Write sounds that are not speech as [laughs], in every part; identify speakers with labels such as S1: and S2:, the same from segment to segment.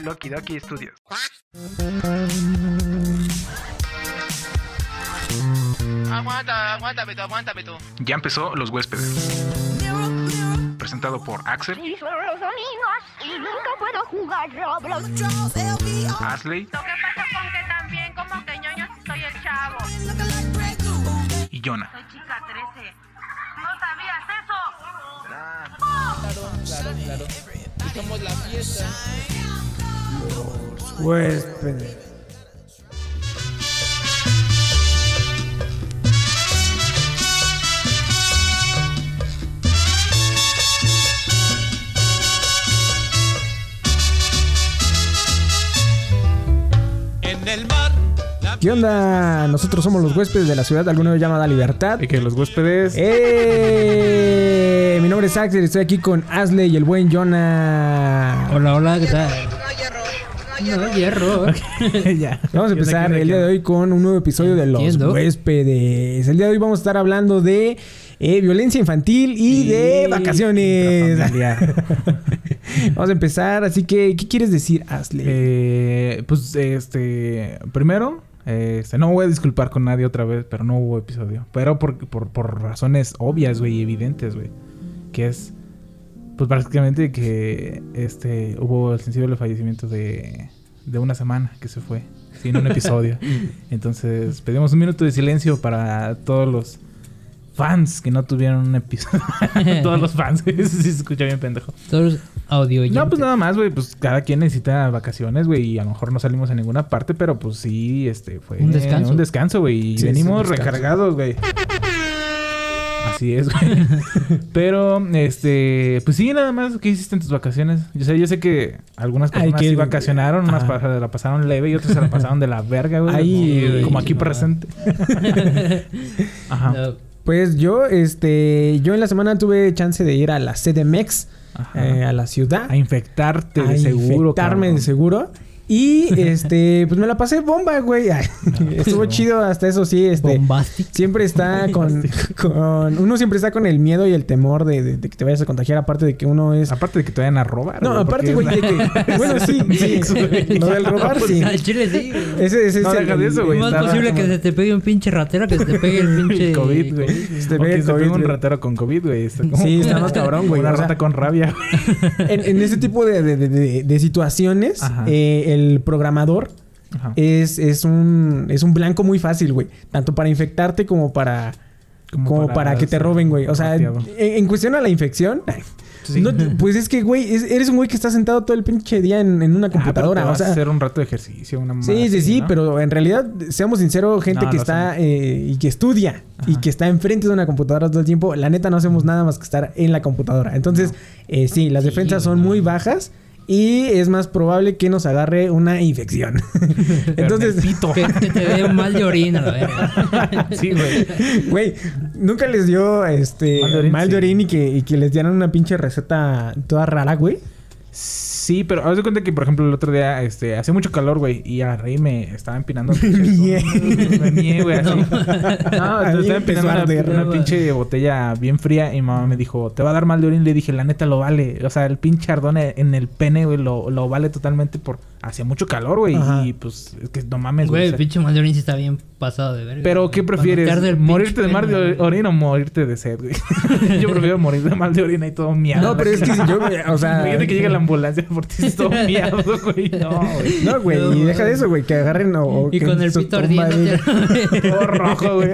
S1: Loki Doki Studios.
S2: Aguanta, aguántame tú, aguántame tú.
S1: Ya empezó Los Huéspedes. Presentado por Axel,
S3: Y son los domingos y nunca puedo jugar Roblox.
S1: Asley
S2: Lo que pasa con que también como que ñoño soy el chavo.
S1: y Jonah.
S2: Soy chica 13. ¿No sabías eso?
S4: Huéspedes.
S5: En el mar.
S4: ¿Qué onda? Nosotros somos los huéspedes de la ciudad alguna vez llamada Libertad.
S1: Y que los huéspedes.
S4: ¡Eh! Mi nombre es Axel, estoy aquí con Asley y el buen Jonah.
S6: Hola, hola, ¿qué tal? No, hierro. [laughs]
S4: ya. Vamos a empezar el día de hoy con un nuevo episodio de Los
S6: Entiendo.
S4: Huéspedes. El día de hoy vamos a estar hablando de eh, violencia infantil y de vacaciones. [laughs] vamos a empezar, así que, ¿qué quieres decir, Asley?
S1: Eh, pues este. Primero. Este, no voy a disculpar con nadie otra vez, pero no hubo episodio. Pero por, por, por razones obvias, güey, y evidentes, güey. Que es, pues básicamente que este hubo el sensible fallecimiento de, de una semana que se fue sin un episodio. [laughs] Entonces pedimos un minuto de silencio para todos los fans que no tuvieron un episodio. [laughs] todos los fans. [laughs] Eso sí se escucha bien pendejo.
S6: Todos audio
S1: No, pues nada más, güey. Pues cada quien necesita vacaciones, güey. Y a lo mejor no salimos a ninguna parte, pero pues sí, este fue
S6: Un descanso.
S1: Un descanso, güey. Y
S4: Sí,
S1: venimos
S4: descanso.
S1: recargados, güey. Así es, güey. [laughs] pero, este, pues sí, nada más. ¿Qué hiciste en tus vacaciones? Yo sé, yo sé que algunas personas
S4: que-
S1: sí vacacionaron, unas pa- la pasaron leve y otras se la pasaron de la verga, güey.
S4: Ahí,
S1: como,
S4: güey.
S1: como aquí
S6: No.
S1: presente. [laughs] Ajá.
S6: No,
S4: Pues yo, este, yo en la semana tuve chance de ir a la CDMX, eh, a la ciudad.
S1: a infectarte
S4: a
S1: de seguro,
S4: infectarme de seguro. Y [laughs] este, pues me la pasé bomba, güey. Ay, [laughs] Estuvo
S1: no.
S4: chido hasta eso, sí. Este,
S6: Bombastic.
S4: siempre está [laughs] con, con. Uno siempre está con el miedo y el temor de, de- de que te vayas a contagiar. Aparte de que uno es.
S1: Aparte de que te vayan a robar.
S4: No, aparte, güey, de que. Bueno, sí, sí.
S1: güey.
S4: Lo del robar, sí.
S6: Al chile sí. güey.
S4: Ese, ese
S1: No,
S4: es el-
S1: deja de eso, güey.
S6: ¿Cómo es
S1: estaba
S6: posible que se te pegue un pinche ratero que se te pegue el pinche
S1: COVID, güey.
S4: Se te
S1: O
S4: pegue
S1: que
S4: el
S1: se
S4: COVID,
S1: pegue un
S4: güey.
S1: ratero con COVID, güey. Está como-
S4: Sí, está más cabrón, güey.
S1: Una rata con rabia, güey.
S4: en, en ese tipo de, situaciones, eh, el programador
S1: Ajá.
S4: es, es un es un blanco muy fácil, güey. Tanto para infectarte como para como, para, que te roben, güey. O sea, en, cuestión a la infección,
S1: Sí.
S4: no pues es que, güey, es- eres un güey que está sentado todo el pinche día en, en una
S1: Ah, pero
S4: computadora. o
S1: vas a
S4: sea,
S1: hacer un rato de ejercicio, una
S4: sí, sí,
S1: así,
S4: sí,
S1: ¿no?
S4: pero en realidad, seamos sinceros, gente
S1: No,
S4: que está eh, y que estudia y que está enfrente de una computadora todo el tiempo, la neta no hacemos nada más que estar en la computadora. Entonces, eh, sí, las
S6: Sí,
S4: defensas son muy bajas. Y es más probable que nos agarre una infección. [laughs] Entonces,
S1: Pito.
S6: Que, que te dé un mal de orina, la verga.
S1: sí, güey.
S4: Güey, nunca les dio este
S1: Mal de orín,
S4: mal de
S1: sí.
S4: orín y que, y que les dieran una pinche receta toda rara, güey.
S1: Sí, pero haz de cuenta que, por ejemplo, el otro día, este, hacía mucho calor, güey, y a reír me estaba empinando.
S4: mié.
S1: me mié, güey, así. [laughs]
S6: No.
S1: Estaba empinando una,
S4: arder.
S1: una pinche botella bien fría y mamá me dijo, te va a dar mal de orín. Le dije, la neta lo vale. O sea, el pinche ardón en el pene, güey, lo, lo vale totalmente por... Hacía mucho calor, güey, y pues, es que no mames,
S6: Güey,
S1: güey.
S6: el pinche mal de orina sí está bien pasado de verga.
S1: Pero. ¿qué prefieres? ¿Morirte de mal de orina o morirte de sed, güey? [laughs] Yo prefiero morir de mal de orina y todo miado.
S4: No, pero es que si yo, o sea.
S1: Imagínate que llega la ambulancia por ti todo miado, [laughs] güey. No, güey.
S4: No, güey,
S6: No,
S4: y deja de eso, güey, que agarren o, o
S6: Y
S4: que
S6: con el pito ardiendo. [laughs]
S1: Todo rojo, güey.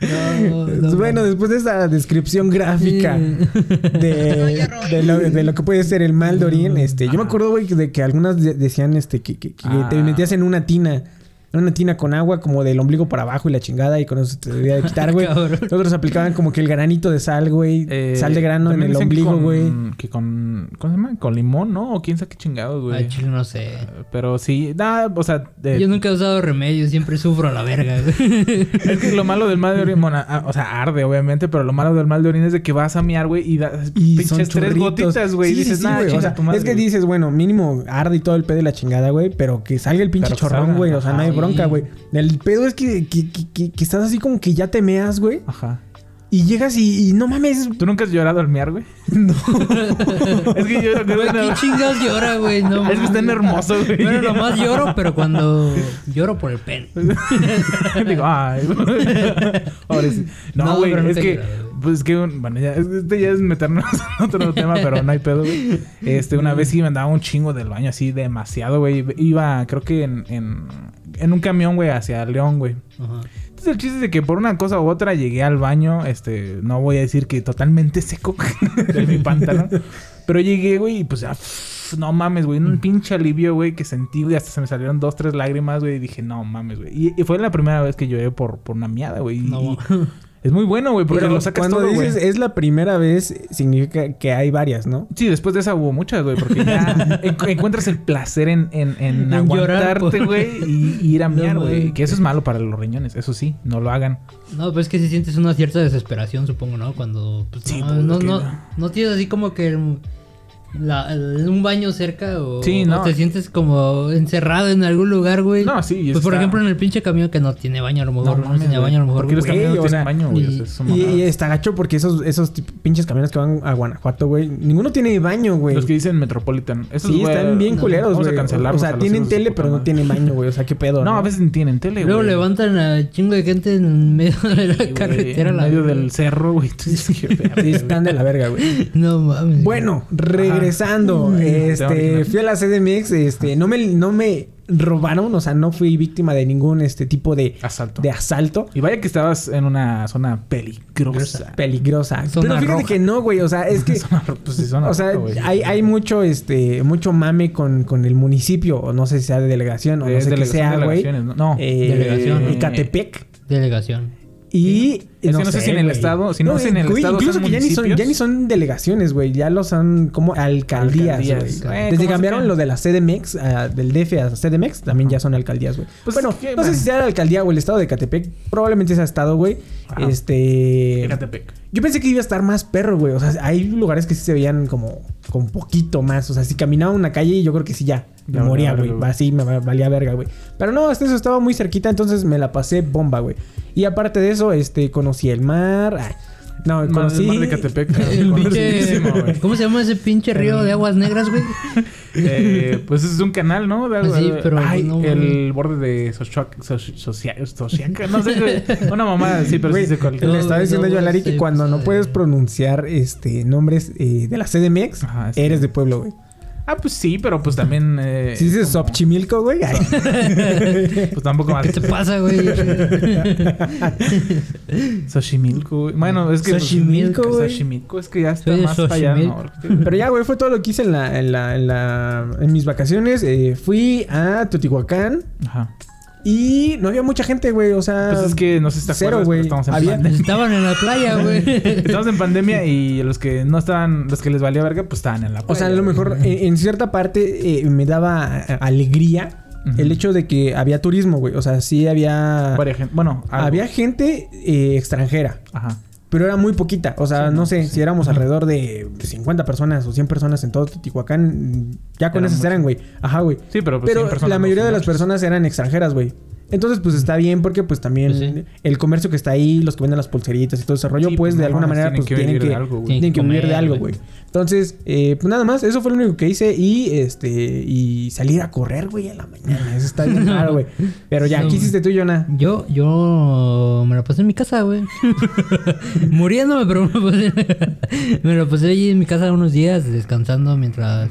S6: No, no,
S4: bueno, después de esa descripción gráfica de, de, lo, de lo que puede ser el mal de orín, este, yo me acuerdo, güey, de que algunas de- decían este que, que- que
S1: Ah.
S4: te metías en una tina. En Una tina con agua como del ombligo para abajo y la chingada y con eso te debía de quitar, güey. [laughs] Otros aplicaban como que el granito de sal, güey.
S1: Eh,
S4: sal de grano en el ombligo, güey.
S1: Que con... ¿Cómo se llama? Con limón, ¿no? O quién sabe qué chingados, güey.
S6: Ay, chile, no sé.
S1: Pero sí... Nada, o sea...
S6: Yo nunca he usado remedio, siempre sufro a la verga, güey. [laughs]
S1: Es que lo malo del mal de orín... bueno, ah, o sea, arde, obviamente. Pero lo malo del mal de orín es de que vas a miar, güey. Y das
S4: Y son
S1: pinches tres gotitas, güey.
S4: Sí,
S1: y dices,
S4: sí,
S1: nah,
S4: güey. O
S1: chinga
S4: sea,
S1: tu madre,
S4: es que
S1: güey".
S4: dices, bueno, mínimo arde y todo el pedo y la chingada, güey. Pero que salga el pinche
S1: Pero
S4: chorrón, güey. O sea, no hay
S6: ajá,
S4: bronca, güey. El pedo es que, que, que- que- que estás así como que ya te meas, güey.
S1: Ajá.
S4: Y llegas y, y no mames.
S1: ¿Tú nunca has llorado al miar, güey? [laughs] No. [laughs] es que yo
S6: Güey, ¿qué chingas llora, güey? No,
S1: Es que están hermosos, güey.
S6: Bueno, nomás lloro, pero cuando lloro por el pene. [laughs]
S1: Digo, ay. Ahora sí. No,
S6: No,
S1: güey,
S6: pero
S1: es que.
S6: llorado.
S1: Pues es que, bueno, ya, este ya es meternos [laughs] en otro tema, pero no hay pedo, güey. Este, una vez sí me andaba un chingo del baño, así demasiado, güey. Iba, creo que en, en, en un camión, güey, hacia León, güey.
S6: Ajá.
S1: Entonces el chiste es de que por una cosa u otra llegué al baño, este, no voy a decir que totalmente seco [laughs] de mi pantalón, pero llegué, güey, y pues ya, no mames, güey, un pinche alivio, güey, que sentí, güey, hasta se me salieron dos, tres lágrimas, güey, y dije, no mames, güey. Y, y fue la primera vez que lloré por, por una miada, güey.
S6: No.
S1: y es muy bueno, güey, porque
S4: Pero
S1: lo sacas
S4: cuando
S1: todo, güey.
S4: dices es la primera vez, significa que hay varias, ¿no?
S1: Sí, después de esa hubo muchas, güey, porque ya [laughs] en- encuentras el placer en, en, en aguantarte,
S6: por-
S1: güey, y, y ir a [laughs]
S6: No
S1: miar, güey. que eso es malo para los riñones, eso sí, no lo hagan.
S6: No, pues es que si sientes una cierta desesperación, supongo, ¿no? Cuando pues,
S1: Sí,
S6: no,
S1: pues,
S6: no, no, no tienes así como que el- la- el- un baño cerca o,
S1: Sí,
S6: o
S1: no.
S6: te sientes como encerrado en algún lugar, güey.
S1: No, sí, y
S6: Pues por ejemplo en el pinche camión que no tiene baño a lo mejor, no,
S1: mames,
S6: tiene
S1: güey.
S6: baño a lo mejor.
S1: Porque los
S6: güey.
S1: camiones no tienen baño, güey.
S6: y-
S1: o sea, es una
S4: Y,
S1: mamada.
S4: y está gacho porque esos, esos pinches camiones que van a Guanajuato, güey, ninguno tiene baño, güey.
S1: Los que dicen Metropolitan. Esos,
S4: Sí,
S1: güey,
S4: están bien
S6: no,
S4: culeros,
S1: vamos a
S4: güey.
S1: cancelarlos
S4: O sea, tienen tele, pero no tienen baño, güey. O sea, qué pedo.
S1: No, a veces tienen tele,
S6: Luego
S1: güey.
S6: levantan a chingo de gente en medio de la
S1: Sí, güey,
S6: carretera.
S1: En
S6: la
S1: medio del cerro, güey. [laughs] Tú dices, qué verga,
S4: Sí,
S1: güey.
S4: están de la verga, güey. [laughs]
S6: No mames.
S4: Bueno, regresando, este,
S1: original.
S4: fui a la CDMX, este, no me, no me robaron, o sea, no fui víctima de ningún este tipo de,
S1: Asalto.
S4: de asalto
S1: Y vaya que estabas en una zona peligrosa.
S4: peligrosa.
S6: Zona
S4: Pero fíjate
S6: roja.
S4: que no, güey, o sea, es [laughs] que
S1: Zona pues sí, zona
S4: o sea,
S1: roja,
S4: hay, hay mucho, este, mucho mame con, con el municipio, o no sé si sea de delegación, o no sé qué
S1: delegación,
S4: sea, güey.
S1: ¿no? No.
S4: Eh,
S6: Delegación, ¿no?
S4: Ecatepec.
S6: Delegación.
S4: Y
S1: Es que no sé si en el estado- si no es en el estado
S4: incluso
S1: son
S4: que ya ni son, ya ni son delegaciones, güey, ya lo son como alcaldías,
S1: Alcaldías.
S4: güey.
S1: Eh,
S4: Desde
S1: ¿cómo
S4: que cambiaron lo de la CDMX, ah, del DF a CDMX, también ya son alcaldías, güey.
S1: Pues
S4: bueno, no sé si sea la alcaldía o el estado de Catepec, probablemente sea estado, güey. Este
S1: Ecatepec.
S4: yo pensé que iba a estar más perro, güey. O sea, hay lugares que sí se veían como con poquito más. O sea, si caminaba una calle, yo creo que sí ya. Me moría, güey. Así me va- valía verga, güey. Pero no, hasta eso estaba muy cerquita, entonces me la pasé bomba, güey. Y aparte de eso, este, conocí el mar. Ay, no, conocí.
S1: Mar de Ecatepec.
S6: El pinche. ¿Cómo se llama ese pinche río de aguas negras, güey? [laughs]
S1: Eh, pues es un canal, ¿no? De algo-
S6: Sí, pero
S1: Ay,
S6: no,
S1: el borde de Sochoac- Soch- Socia- Sociaca. No sé, güey. [laughs] Una mamada, sí, pero
S4: Güey,
S1: sí sé cuál.
S4: le estaba diciendo
S6: no,
S4: yo a Lari que cuando
S6: pues,
S4: no
S6: eh,
S4: puedes pronunciar este nombres eh, de la CDMX,
S1: Ajá, sí.
S4: eres de pueblo, güey.
S1: Ah, pues sí, pero pues también. Eh,
S4: Si dices
S1: como-
S4: Xochimilco, güey. ay. [laughs]
S1: Pues tampoco más.
S6: ¿Qué te pasa, güey? [laughs]
S1: Xochimilco, güey. Bueno, es que. pues,
S4: Xochimilco, güey.
S1: Xochimilco, es que ya está
S6: Soy
S1: más allá.
S4: Pero ya, güey, fue todo lo que hice en la, en la, en la, en mis vacaciones. Eh, fui a Teotihuacán
S1: Ajá.
S4: Y no había mucha gente, güey. O sea,
S1: Pues es que no sé si te
S4: cero, güey.
S1: estamos en
S4: Había-
S1: pandemia.
S6: Estaban en la playa, [laughs] güey.
S1: Estamos en pandemia y los que no estaban, los que les valía verga, pues estaban en la
S4: o sea, a
S1: playa,
S4: lo mejor en, en cierta parte eh, me daba eh, alegría el hecho de que había turismo, güey. O sea, sí había,
S1: Bueno, algo.
S4: había gente eh, extranjera.
S1: Ajá.
S4: Pero era muy poquita. O sea,
S1: Sí,
S4: no, sé,
S1: sí.
S4: si éramos alrededor de 50 personas o 100 personas en todo Teotihuacán, ya con
S1: Eran
S4: esas eran, güey. Ajá, güey.
S1: Sí, pero pues
S4: Pero
S1: 100 personas
S4: la mayoría de las personas eran extranjeras, güey. Entonces, pues está bien porque pues también
S6: Pues sí.
S4: el comercio que está ahí, los que venden las pulseritas y todo ese rollo,
S1: Sí,
S4: pues
S1: pues,
S4: de alguna manera
S1: tienen
S4: pues
S1: que
S4: tienen que,
S1: de algo, güey.
S4: tienen que vivir de
S6: comer,
S4: algo,
S6: güey.
S4: Entonces, eh, pues nada más, eso fue lo único que hice y este y salir a correr, güey, a la mañana. Eso está bien raro, güey. Pero ya,
S6: No, [laughs]
S4: ¿qué hiciste tú, Jonah?
S6: Yo, yo me la pasé en mi casa, güey. [laughs] Muriéndome, pero me, pasé- [laughs] me la pasé allí en mi casa unos días descansando mientras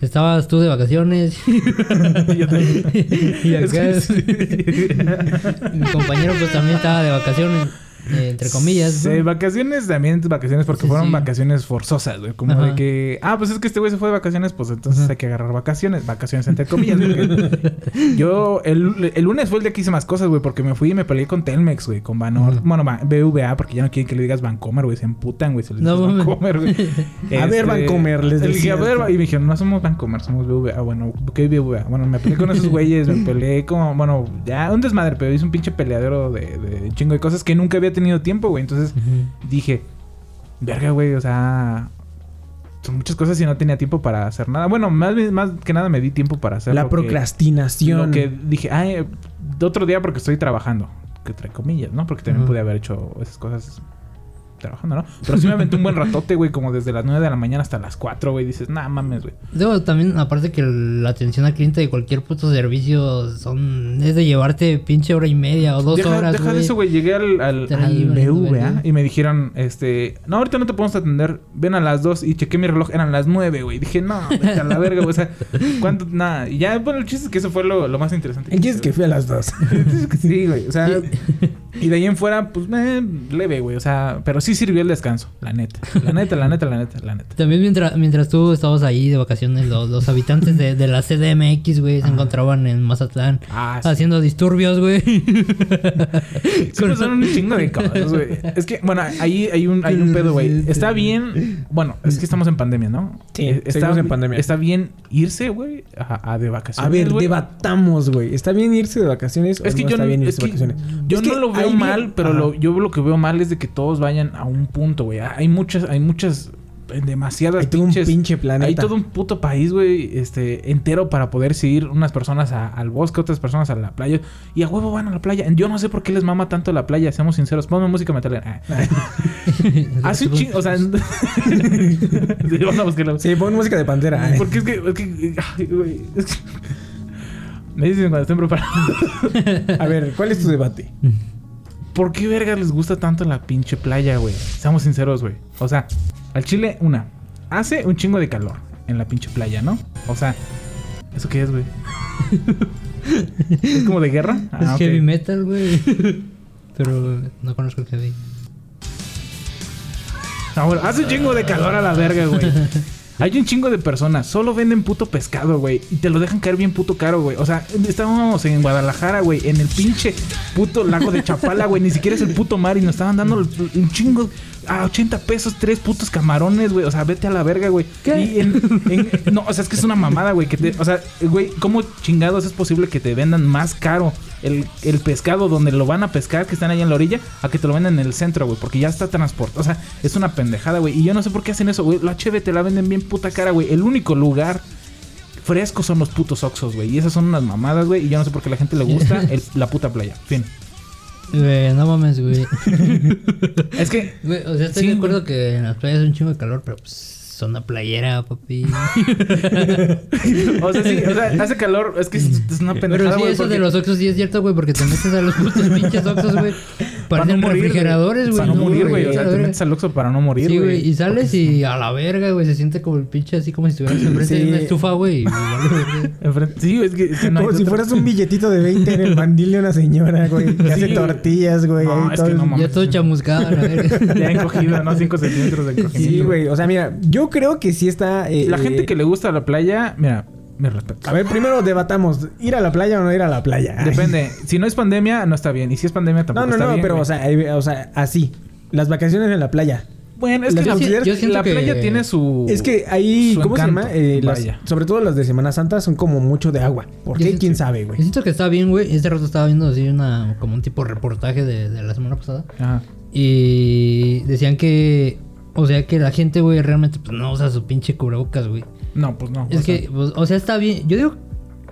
S6: estabas tú de vacaciones. [laughs]
S1: Yo también. [laughs]
S6: y
S1: Es
S6: acá
S1: que sí. [laughs]
S6: mi compañero pues también estaba de vacaciones, eh, entre comillas.
S1: Sí,
S6: ¿no?
S1: vacaciones también vacaciones porque
S6: Sí,
S1: fueron
S6: sí.
S1: vacaciones forzosas, güey. Como
S6: Ajá.
S1: de que, ah, pues es que este güey se fue de vacaciones, pues entonces hay que agarrar vacaciones. Vacaciones entre comillas, [laughs] yo el, el lunes fue el día que hice más cosas, güey, porque me fui y me peleé con Telmex, güey, con Banor.
S6: Ujú.
S1: Bueno, va- BVA, porque ya no quieren que le digas Vancomer, güey, se emputan, güey, se les
S6: No.
S1: Vancomer, güey. [laughs]
S4: A ver, Vancomer, les
S1: le dije, a ver, y me dijeron, no somos Vancomer, somos BVA. Bueno, ¿qué BVA? Bueno, me peleé con esos [laughs] güeyes, me peleé con, bueno, ya un desmadre, pero hice un pinche peleadero de, chingo de cosas que nunca había tenido tiempo, güey. Entonces dije, verga, güey, o sea, son muchas cosas y no tenía tiempo para hacer nada. Bueno, más, más que nada me di tiempo para hacer
S4: La
S1: lo que-
S4: procrastinación.
S1: Lo que dije, ay, de otro día porque estoy trabajando, que entre comillas, ¿no? Porque también pude haber hecho esas cosas trabajando, ¿no? Pero sí me aventé un buen ratote, güey, como desde las 9 de la mañana hasta las 4, güey. Dices, nah, mames, güey.
S6: Digo, también, aparte que la atención al cliente de cualquier puto servicio son... Es de llevarte pinche hora y media o dos
S1: Deja,
S6: horas,
S1: deja de eso, güey. Llegué al, al, al
S6: iban a
S1: BV,
S6: ver,
S1: ¿ah?
S6: güey.
S1: Y me dijeron, este... No, ahorita no te podemos atender. Ven a las 2. Y chequé mi reloj. Eran las 9, güey. Dije, no, vete a la verga, güey. O sea, ¿cuánto? Nada. Y ya, bueno, el chiste es que eso fue lo, lo más interesante.
S4: El chiste es que fui a las dos. [laughs]
S1: Sí, güey. O sea, y de ahí en fuera, pues, eh, leve, güey. O sea, pero sí sirvió el descanso. La neta. La neta, la neta, la neta, la neta.
S6: También mientras, mientras tú estabas ahí de vacaciones, los, los habitantes de, de la CDMX, güey, se encontraban en Mazatlán
S1: Ah, sí.
S6: haciendo disturbios, güey.
S1: Sí, son un chingo de cosas, güey. Es que, bueno, ahí hay un, hay un pedo, güey. Está bien. Bueno, es que estamos en pandemia, ¿no?
S4: Sí,
S1: Eh, está,
S4: seguimos en pandemia.
S1: Está bien irse, güey, a, a de
S4: A
S1: vacaciones.
S4: ver,
S1: güey.
S4: debatamos, güey. ¿Está bien irse de vacaciones o
S1: Es que
S4: no
S1: yo,
S4: está
S1: no-
S4: bien
S1: es
S4: irse de
S1: que
S4: vacaciones?
S1: yo
S4: Es que
S1: no lo veo mal,
S4: bien-
S1: pero lo, yo lo que veo mal es de que todos vayan a un punto, güey. Hay muchas, hay muchas, eh, demasiadas
S4: Hay todo un pinche planeta.
S1: Hay todo un puto país, güey, este, entero para poderse ir unas personas a- al bosque, otras personas a la playa. Y a huevo van a la playa. Yo no sé por qué les mama tanto la playa, seamos sinceros. Ponme música metalera. Ah. [laughs] Hace un chingo, o sea... Sí, vamos a buscarla.
S4: Sí, pon música de Pantera.
S1: Porque es que, es que, ay, es que- [laughs] Me dicen cuando estén preparados. [laughs]
S4: A ver, ¿cuál es tu debate?
S1: ¿Por qué verga les gusta tanto la pinche playa, güey? Seamos sinceros, güey. O sea, al Chile, una. Hace un chingo de calor en la pinche playa, ¿no? O sea, ¿eso qué es, güey? [laughs] ¿Es como de guerra?
S6: es
S1: Ah,
S6: heavy metal, güey. [laughs] Pero no conozco el heavy.
S1: Ah, hace un chingo de calor a la verga, güey. [laughs] Hay un chingo de personas, solo venden puto pescado, güey. Y te lo dejan caer bien puto caro, güey. O sea, estábamos en Guadalajara, güey. En el pinche puto lago de Chapala, güey. Ni siquiera es el puto mar. Y nos estaban dando un chingo a 80 pesos, tres putos camarones, güey. O sea, vete a la verga, güey. Y en- en- no, o sea, es que es una mamada, güey. Que te, o sea, güey, ¿cómo chingados es posible que te vendan más caro el, el pescado donde lo van a pescar, que están ahí en la orilla, a que te lo vendan en el centro, güey? Porque ya está transportado. O sea, es una pendejada, güey. Y yo no sé por qué hacen eso, güey. La HB te la venden bien puta cara, güey. El único lugar fresco son los putos Oxos, güey. Y esas son unas mamadas, güey. Y yo no sé por qué a la gente le gusta [laughs] el- la puta playa. Fin.
S6: Güey, no mames, güey. [laughs]
S1: Es que
S6: Güey, o sea, estoy
S1: Sí,
S6: de
S1: güey.
S6: acuerdo que en las playas es un chingo de calor, pero pues zona playera, papi. [laughs]
S1: O sea, sí, o sea, hace calor. Es que es, es una pendejada,
S6: Pero sí,
S1: güey,
S6: eso
S1: porque-
S6: de los oxos sí es cierto, güey, porque te metes a los putos [laughs] pinches oxos, güey.
S1: para
S6: Parecen
S1: no morir,
S6: refrigeradores, güey.
S1: Para no morir, güey. O sea, te metes al Oxxo para no morir,
S6: Sí,
S1: güey.
S6: güey, y sales y a la verga, güey, se siente como el pinche así como si estuvieras [laughs] enfrente
S4: Sí.
S6: de una estufa, güey.
S1: Sí, es que, es que no
S4: Como si
S1: otra-
S4: fueras un billetito de 20 en el mandil de una señora, güey. Que
S1: Sí,
S4: hace
S1: güey.
S4: tortillas, güey.
S1: No, es
S4: todo
S1: que no mames.
S6: Ya todo chamuscado, a la verga.
S1: Ya encogido, ¿no? 5 centímetros de encogimiento.
S4: Sí, güey. O sea, mira, yo creo que sí está. eh,
S1: La gente
S4: eh,
S1: que le gusta la playa, mira, me respeto.
S4: A ver, primero debatamos. ¿Ir a la playa o no ir a la playa? Ay.
S1: Depende. Si no es pandemia, no está bien. Y si es pandemia,
S4: No,
S1: tampoco
S4: no,
S1: está
S4: no,
S1: bien.
S4: pero
S1: güey.
S4: o sea, o sea, así. Las vacaciones en la playa.
S1: Bueno, es
S4: las
S1: que la,
S4: consideras-
S6: yo siento
S1: la
S6: que-
S1: playa tiene su.
S4: Es que ahí,
S1: su
S4: ¿cómo
S1: encanto.
S4: se llama? Eh, las- sobre todo las de Semana Santa son como mucho de agua. ¿Por qué?
S6: siento-
S4: ¿Quién sabe,
S6: Yo
S4: güey?
S6: siento que está bien, güey. Este rato estaba viendo así una, como un tipo reportaje de, de la semana pasada.
S1: Ajá.
S6: Y decían que, o sea, que la gente, güey, realmente pues, no usa su pinche cubrebocas, güey.
S1: No, pues no.
S6: Es
S1: o sea,
S6: que, pues, o sea, está bien. Yo digo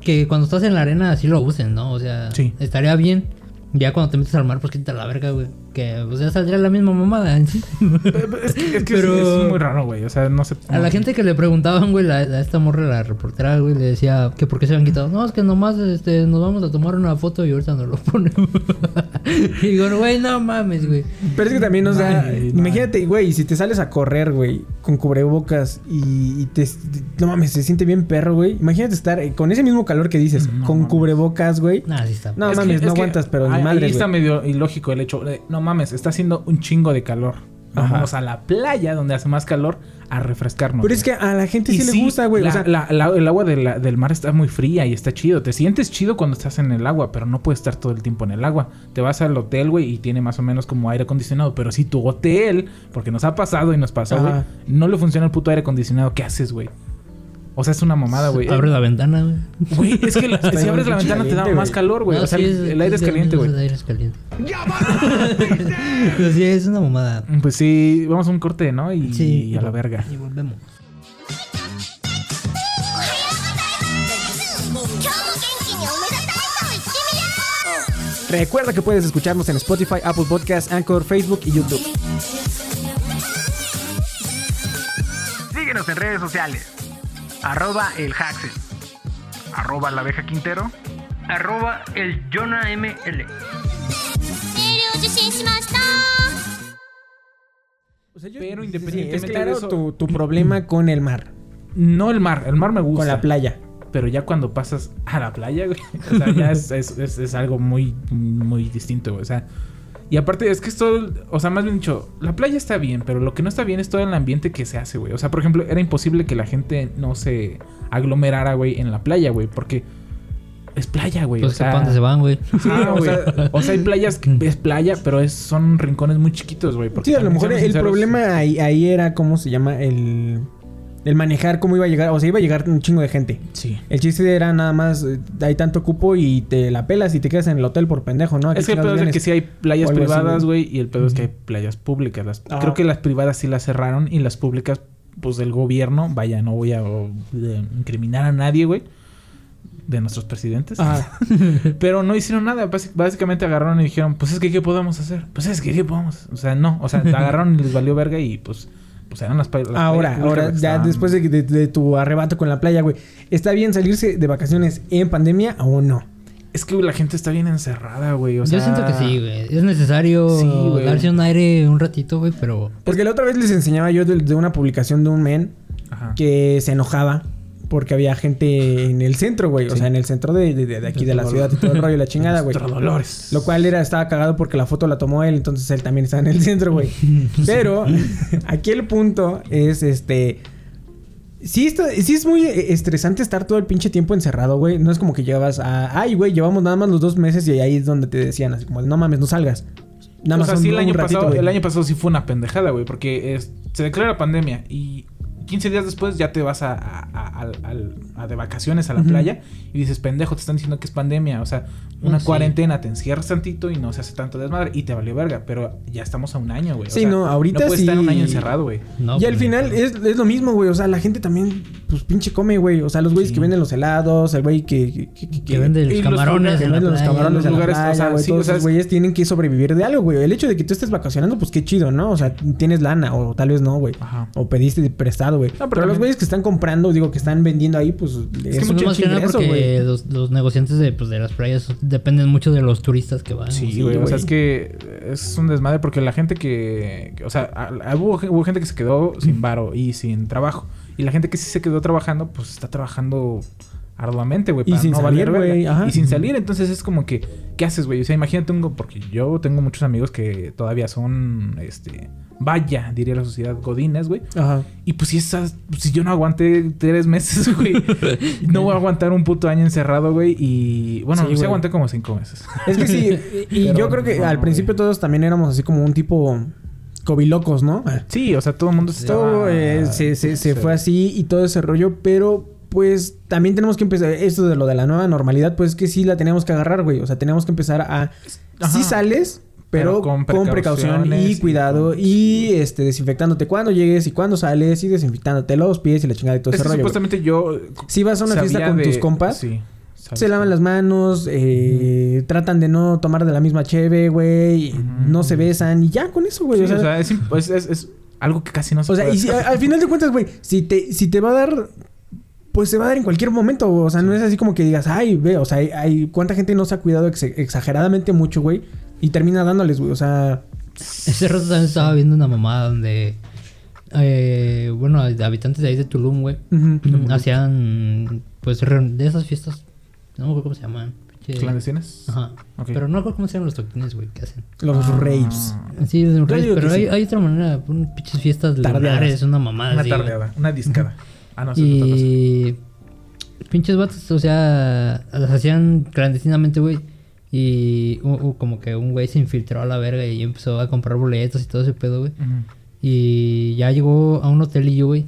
S6: que cuando estás en la arena sí lo usen, ¿no? O sea,
S1: Sí.
S6: estaría bien. Ya cuando te metes al mar, pues quita la verga, güey. Que, o sea, saldría la misma mamada en sí.
S1: Es que, es, que
S6: Pero-
S1: es muy raro, güey. O sea, no sé.
S6: A la gente que le preguntaban, güey, la- a esta morra, la reportera, güey, le decía que por qué se habían quitado. No, es que nomás este, nos vamos a tomar una foto y ahorita nos lo ponemos. [laughs] y digo, güey, no mames, güey.
S4: Pero es que también, o sea,
S1: Ay,
S4: imagínate, güey, si te sales a correr, güey, con cubrebocas y, y te, No mames, se siente bien perro, güey. Imagínate estar eh, con ese mismo calor que dices,
S1: No
S4: con
S1: mames.
S4: cubrebocas, güey.
S6: Nah, sí está.
S4: No
S1: Es
S4: mames,
S1: es
S4: no aguantas, pero ni madre,
S1: Ahí está medio ilógico el hecho de, no mames, está haciendo un chingo de calor.
S4: Ajá.
S1: Vamos a la playa donde hace más calor a refrescarnos.
S4: Pero es que a la gente
S1: Y
S4: sí, le gusta, güey.
S1: la-
S4: O sea,
S1: la- la- el agua de del mar está muy fría y está chido. Te sientes chido cuando estás en el agua, pero no puedes estar todo el tiempo en el agua. Te vas al hotel, güey, y tiene más o menos como aire acondicionado. Pero si tu hotel, porque nos ha pasado y nos pasó, güey, no le funciona el puto aire acondicionado, ¿qué haces, güey? O sea, es una mamada, güey.
S6: Abre la ventana, güey.
S1: Es que [laughs] si abres la ventana te da más calor, güey. O sea, el, aire es caliente, güey.
S6: El aire es caliente. ¡Ya [laughs] Pues sí, es una mamada.
S1: Pues sí, vamos a un corte, ¿no? Y, y a la verga.
S6: Y volvemos.
S4: Recuerda que puedes escucharnos en Spotify, Apple Podcasts, Anchor, Facebook y YouTube.
S1: Síguenos en redes sociales arroba el Haxel, arroba la abeja Quintero,
S6: arroba el Jonah ML.
S1: Pero independientemente
S4: sí,
S1: es
S4: claro, tu, tu, problema con el mar.
S1: No el mar, el mar me gusta.
S4: Con la playa.
S1: Pero ya cuando pasas a la playa, güey, o sea, ya [laughs] es, algo muy, muy distinto. O sea, y aparte, es que es todo. O sea, más bien dicho, la playa está bien, pero lo que no está bien es todo el ambiente que se hace, güey. O sea, por ejemplo, era imposible que la gente no se aglomerara, güey, en la playa, güey. Porque es playa, güey.
S6: Pues
S1: o sea,
S6: dónde se van, güey. [laughs]
S1: Sí, o sea, [laughs] o sea, hay playas que es playa, pero es, son rincones muy chiquitos, güey.
S4: Sí, a lo mejor el
S1: sinceros,
S4: problema ahí, ahí era, ¿cómo se llama? El, el manejar, cómo iba a llegar. O sea, iba a llegar un chingo de gente.
S1: Sí.
S4: El chiste era nada más, eh, hay tanto cupo y te la pelas y te quedas en el hotel por pendejo, ¿no? ¿A qué
S1: Es que el pedo es que sí hay playas privadas,
S4: güey.
S1: y el pedo es que hay playas públicas. Las-
S4: Ah.
S1: Creo que las privadas sí las cerraron y las públicas, pues del gobierno, vaya, no voy a o, incriminar a nadie, güey, de nuestros presidentes.
S4: Ajá. [laughs]
S1: Pero no hicieron nada. Básicamente agarraron y dijeron, pues es que ¿qué podemos hacer? Pues es que ¿qué podemos? O sea, no. O sea, [laughs] agarraron y les valió verga y pues, pues eran las, las
S4: Ahora, ahora, ya después de, de- de tu arrebato con la playa, güey. ¿Está bien salirse de vacaciones en pandemia o no?
S1: Es que la gente está bien encerrada, güey. O sea,
S6: Yo siento que sí, güey. Es necesario
S1: Sí, güey.
S6: darse un aire un ratito, güey, pero...
S4: Porque la otra vez les enseñaba yo de, de una publicación de un men
S1: Ajá.
S4: que se enojaba porque había gente en el centro, güey. O sea, en el centro de, de- aquí de la ciudad y todo el rollo, la [laughs] chingada, güey.
S1: Dolores.
S4: Lo cual era, estaba cagado porque la foto la tomó él, entonces él también estaba en el centro, güey. [laughs] Pero aquí el punto es este. Sí, está- sí es muy estresante estar todo el pinche tiempo encerrado, güey. No es como que llegabas a. Ay, güey, llevamos nada más los dos meses y ahí es donde te decían, así como, no mames, no salgas. Nada
S1: o
S4: más
S1: sea, sí, el año,
S4: ratito,
S1: pasado, el año pasado sí fue una pendejada, güey. Porque es- se declara pandemia y 15 días después ya te vas a, a- de vacaciones a la playa y dices, pendejo, te están diciendo que es pandemia. O sea, una
S6: sí.
S1: cuarentena, te encierras tantito y no se hace tanto desmadre y te valió verga. Pero ya estamos a un año, güey. O
S4: Sí,
S1: sea,
S4: no, ahorita
S1: No puedes estar
S4: sí.
S1: un año encerrado, güey.
S6: No,
S4: y al
S6: pues,
S4: final
S6: no.
S4: es, es lo mismo, güey. O sea, la gente también, pues pinche come, güey. O sea, los güeyes
S1: Sí.
S4: que venden los helados, el güey que, que, que- que-
S6: Que vende los camarones
S1: lugares-
S4: que vende los
S6: playa,
S4: camarones
S1: los
S4: en
S1: lugares, o
S4: playa,
S1: sea,
S4: güey.
S1: sí,
S4: todos
S1: o sea,
S4: esos
S1: es-
S4: güeyes tienen que sobrevivir de algo, güey. El hecho de que tú estés vacacionando, pues qué chido, ¿no? O sea, tienes lana o tal vez no, güey.
S1: Ajá.
S4: O pediste prestado, güey.
S1: pero
S4: pero los
S1: también-
S4: güey que están comprando, digo, que están vendiendo ahí, pues es,
S1: que
S4: un
S1: mucho
S6: más que
S4: ingreso,
S6: porque los, los negociantes de, pues, de las playas dependen mucho de los turistas que van.
S1: Sí,
S4: Sí,
S1: güey. O sea, es que es un desmadre porque la gente que. que- o sea, a- a- hubo, hubo gente que se quedó sin varo y sin trabajo. Y la gente que sí se quedó trabajando, pues está trabajando arduamente, güey.
S4: Y
S1: para
S4: sin
S1: no valer
S4: salir, güey.
S1: Y sin salir, entonces es como que. ¿Qué haces, güey? O sea, imagínate un. Porque yo tengo muchos amigos que todavía son. Este. Vaya, diría la sociedad Godines, güey.
S4: Ajá.
S1: Y pues si esas, si yo no aguanté tres meses, [laughs] güey, no voy a aguantar un puto año encerrado, güey. Y bueno,
S4: Sí,
S1: sí, aguanté como cinco meses.
S4: Es que sí, [laughs] y
S1: Pero
S4: yo creo que
S1: no,
S4: al principio
S1: güey.
S4: todos también éramos así como un tipo cobilocos, ¿no?
S1: Sí, o sea, todo el mundo se
S4: Todo
S1: estaba-
S4: eh, se, se- se fue así y todo ese rollo, pero pues también tenemos que empezar, esto de lo de la nueva normalidad, pues que sí la tenemos que agarrar, güey, o sea, tenemos que empezar a...
S1: Ajá.
S4: Sí sales, pero,
S1: Pero con
S4: con, precaución y cuidado y este desinfectándote cuando llegues y cuando sales y desinfectándote los pies y la chingada y todo
S1: Es
S4: ese
S1: que
S4: rollo.
S1: supuestamente yo...
S4: Si vas a una fiesta con
S1: de-
S4: tus compas,
S1: Sí.
S4: se lavan las manos, eh, tratan de no tomar de la misma cheve, güey, no se besan y ya con eso, güey.
S1: Sí,
S4: o sea,
S1: o sea, es, algo que casi no se
S4: O sea,
S1: puede
S4: y si, al final de cuentas, güey, si te, si te va a dar, pues se va a dar en cualquier momento. O sea, no es así como que digas, ay, ve, o sea, hay, hay- cuánta gente no se ha cuidado ex- exageradamente mucho, güey, y termina dándoles, güey. O sea,
S6: Ese rato también estaba viendo una mamada donde... eh, bueno, habitantes de ahí de Tulum, güey. Hacían... Pues de esas fiestas... No me acuerdo cómo se llaman.
S1: ¿Clandestinas?
S6: Ajá. Pero no me acuerdo cómo se llaman los toquines, güey, que hacen.
S4: los
S1: Ah,
S4: raves.
S6: Sí, de un
S4: Yo
S6: rave,
S4: digo
S6: pero hay,
S4: sí.
S6: hay otra manera, pinches fiestas
S4: Tardeadas.
S6: lunares, una mamada
S1: Una
S6: así, güey.
S1: tardeada, una discada. Ah, no, eso es otra cosa.
S6: Y pinches vatos, o sea, las hacían clandestinamente, güey. Y u- u- como que un güey se infiltró a la verga y empezó a comprar boletos y todo ese pedo, güey. Y ya llegó a un hotelillo, güey.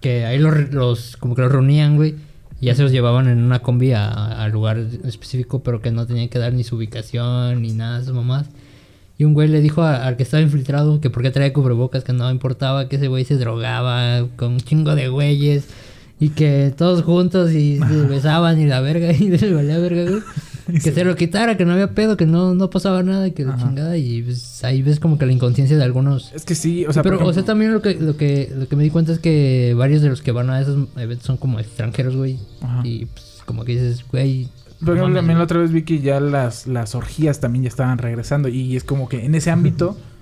S6: Que ahí los, como que los reunían, güey. Y ya se los llevaban en una combi a- al lugar específico, pero que no tenían que dar ni su ubicación ni nada de esas mamás. Y un güey le dijo a- al que estaba infiltrado que por qué traía cubrebocas, que no importaba que ese güey se drogaba con un chingo de güeyes. Y que todos juntos y [laughs] se besaban y la verga [laughs] y les valía verga, güey. [laughs] que se lo quitara, que no había pedo, que no, no pasaba nada, que la chingada. Y pues, ahí ves como que la inconsciencia de algunos.
S1: Es que sí, o sea,
S6: pero,
S1: por
S6: o sea,
S1: ejemplo-
S6: también lo que, lo que lo que me di cuenta es que varios de los que van a esos eventos son como extranjeros, güey.
S1: Ajá.
S6: Y pues como que dices, güey.
S1: Ejemplo,
S6: no mames,
S1: también la otra vez vi que ya las, las orgías también ya estaban regresando. Y es como que en ese ámbito, [laughs]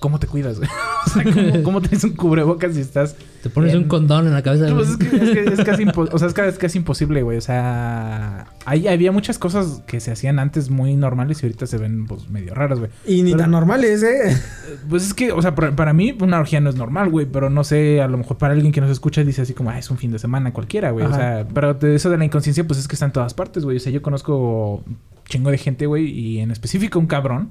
S1: ¿cómo te cuidas, güey? [laughs] O sea, ¿cómo, [laughs] cómo tienes un cubrebocas si estás...
S6: Te pones
S1: en-
S6: un condón en la cabeza.
S1: No, pues es, que, es, que es casi impo- o sea, es casi, es casi imposible, güey. O sea, hay, había muchas cosas que se hacían antes muy normales y ahorita se ven pues medio raras, güey.
S4: Y ni
S1: Pero-
S4: tan normales, ¿eh? [laughs]
S1: Pues es que, o sea, para, para mí una orgía no es normal, güey. Pero no sé, a lo mejor para alguien que nos escucha dice así como, ah, es un fin de semana cualquiera, güey. O sea, pero de eso de la inconsciencia, pues es que está en todas partes, güey. O sea, yo conozco chingo de gente, güey. Y en específico un cabrón,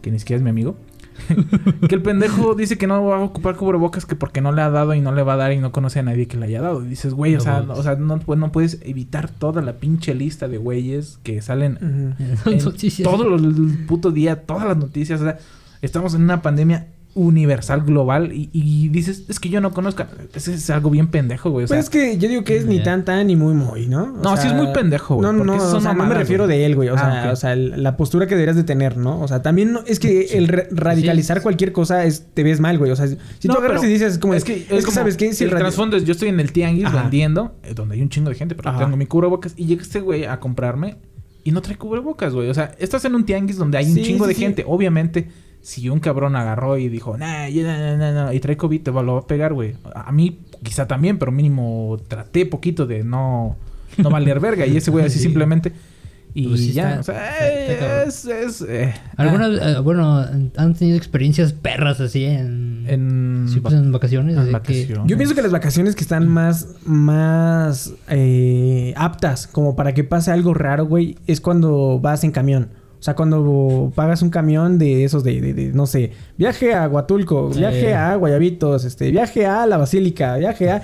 S1: que ni siquiera es mi amigo. [laughs] que el pendejo dice que no va a ocupar cubrebocas que porque no le ha dado y no le va a dar y no conoce a nadie que le haya dado. Y dices, güey, o,
S6: No
S1: sea, no, o sea no, pu- no puedes evitar toda la pinche lista de güeyes que salen
S4: Ujú.
S1: en [laughs]
S6: Noticias.
S1: todo el puto día, todas las noticias. O sea, estamos en una pandemia universal, global. Y, y dices, es que yo no conozco. Es, es algo bien pendejo, güey. O sea,
S4: Pues es que yo digo que es ni tan tan ni muy muy, ¿no? O
S1: No, sí es muy pendejo, güey,
S4: No, no, no, o sea, no me refiero
S1: güey.
S4: de él, güey. O
S1: Ah,
S4: sea, o sea, el- la postura que deberías de tener, ¿no? O sea, también no, es que el re- radicalizar
S6: Sí.
S4: cualquier cosa es te ves mal, güey. O sea, si
S1: No,
S4: tú agarras
S1: pero
S4: y dices como
S1: es que, es
S4: que
S1: como-
S4: sabes qué, si
S1: el trasfondo es yo estoy en el tianguis
S4: Ajá.
S1: vendiendo, eh, donde hay un chingo de gente, pero
S4: Ajá.
S1: tengo mi cubrebocas y llega este güey a comprarme y no trae cubrebocas, güey. O sea, estás en un tianguis donde hay un
S4: Sí,
S1: chingo de gente. Obviamente, si un cabrón agarró y dijo, nah, ya, nah, nah, nah", y trae COVID, te va, lo va a pegar, güey. A mí quizá también, pero mínimo traté poquito de no, no valer verga. Y ese güey así [laughs]
S6: Sí.
S1: simplemente. Y
S6: Pues sí
S1: ya,
S6: está-
S1: o sea,
S6: está- está cabrón.
S1: es, es, eh,
S6: Algunas, eh, bueno, han tenido experiencias perras así en.
S1: en,
S6: sí, pues, en vacaciones.
S1: en
S6: de que-
S1: vacaciones.
S4: Yo pienso que las vacaciones que están más, más eh, aptas como para que pase algo raro, güey, es cuando vas en camión. O sea, cuando pagas un camión de esos de, de- de, no sé, viaje a Huatulco, viaje a Guayabitos, este, viaje a la Basílica, viaje a...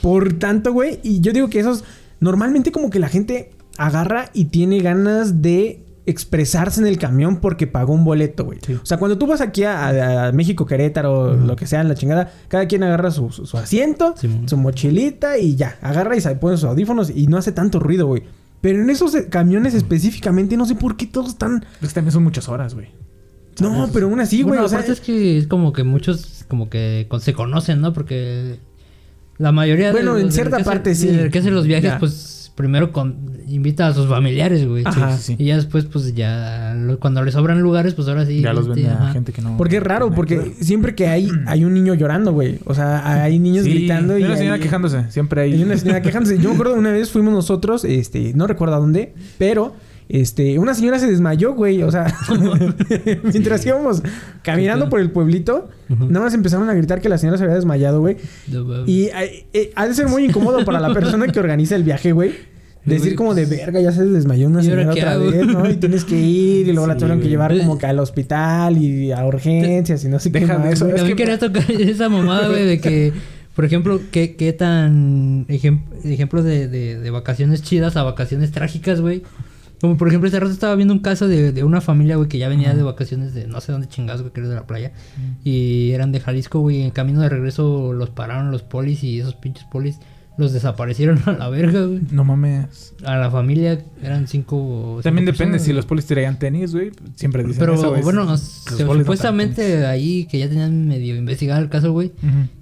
S4: Por tanto, güey, y yo digo que esos, normalmente como que la gente agarra y tiene ganas de expresarse en el camión porque pagó un boleto, güey.
S1: Sí.
S4: O sea, cuando tú vas aquí a, a- a México, Querétaro, lo que sea, en la chingada, cada quien agarra su, su- su asiento, su mochilita y ya, agarra y se pone sus audífonos y no hace tanto ruido, güey. Pero en esos eh, camiones específicamente, no sé por qué todos están...
S1: Es que también son muchas horas, güey.
S4: No, pero aún así, güey.
S6: bueno,
S4: o sea,
S6: aparte es que es como que muchos como que con- se conocen, ¿no? Porque la mayoría
S4: Bueno,
S6: los-
S4: en cierta parte sí.
S6: que hace los viajes,
S4: Ya.
S6: pues primero con, invita a sus familiares, güey.
S4: Ajá.
S1: Sí.
S6: Y ya después, pues ya lo- cuando le sobran lugares, pues ahora sí.
S1: Ya los
S6: este,
S1: vende a
S6: ajá.
S1: gente que no.
S4: Porque es raro, porque siempre que hay, hay un niño llorando, güey. O sea, hay niños
S1: Sí,
S4: gritando y...
S1: una señora
S4: hay-
S1: quejándose. Siempre hay.
S4: Hay una señora quejándose. Yo me acuerdo una vez fuimos nosotros, este, no recuerdo a dónde, pero este, una señora se desmayó, güey. O sea, [laughs] [laughs] mientras íbamos caminando por el pueblito, nada más empezaron a gritar que la señora se había desmayado, güey. Y eh, eh, ha de ser muy incómodo para la persona que organiza el viaje, güey. Decir como de verga, ya se desmayó una
S6: ¿Y ahora
S4: señora otra
S6: hago?
S4: vez, ¿no? Y tienes que ir y luego la tuvieron que llevar como que al hospital y a urgencias y no sé qué más,
S1: eso, es que-
S6: quería tocar [laughs] esa mamada, güey, de que, por ejemplo, qué, qué tan ejem- ejemplo de, de, de vacaciones chidas a vacaciones trágicas, güey. Como por ejemplo, este rato estaba viendo un caso de, de una familia, güey, que ya venía de vacaciones de no sé dónde chingados, güey, que era de la playa. Y eran de Jalisco, güey. En camino de regreso los pararon los polis y esos pinches polis los desaparecieron [laughs] a la verga, güey.
S1: No mames.
S6: A la familia eran cinco.
S1: También
S6: cinco
S1: depende
S6: personas,
S1: si
S6: güey.
S1: los polis traían tenis, güey. Siempre dicen
S6: Pero
S1: eso,
S6: bueno,
S1: no
S6: supuestamente ahí que ya tenían medio investigado el caso, güey.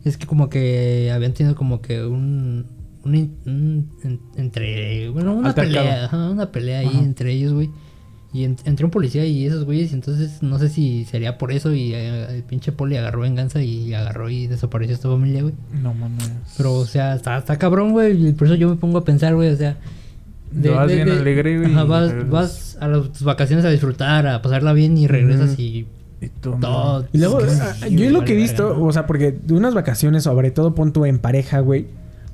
S6: Es que como que habían tenido como que un... un, entre... Bueno, una
S1: Altercado.
S6: pelea. ajá, una pelea ahí
S1: Ajá.
S6: entre ellos, güey. Y en- entre un policía y esos güeyes. Y entonces no sé si sería por eso. Y eh, el pinche poli agarró venganza y agarró y desapareció esta familia, güey.
S1: No mames.
S6: Pero, o sea, está, está cabrón, güey. Y por eso yo me pongo a pensar, güey. O sea...
S1: Vas bien alegre, güey,
S6: ajá, vas, vas a las- tus vacaciones a disfrutar, a pasarla bien y regresas y...
S1: Y tú,
S6: Todo.
S4: Y luego,
S6: Sí,
S4: ah, yo lo que he visto, o sea, porque de unas vacaciones, sobre todo pon tú en pareja, güey,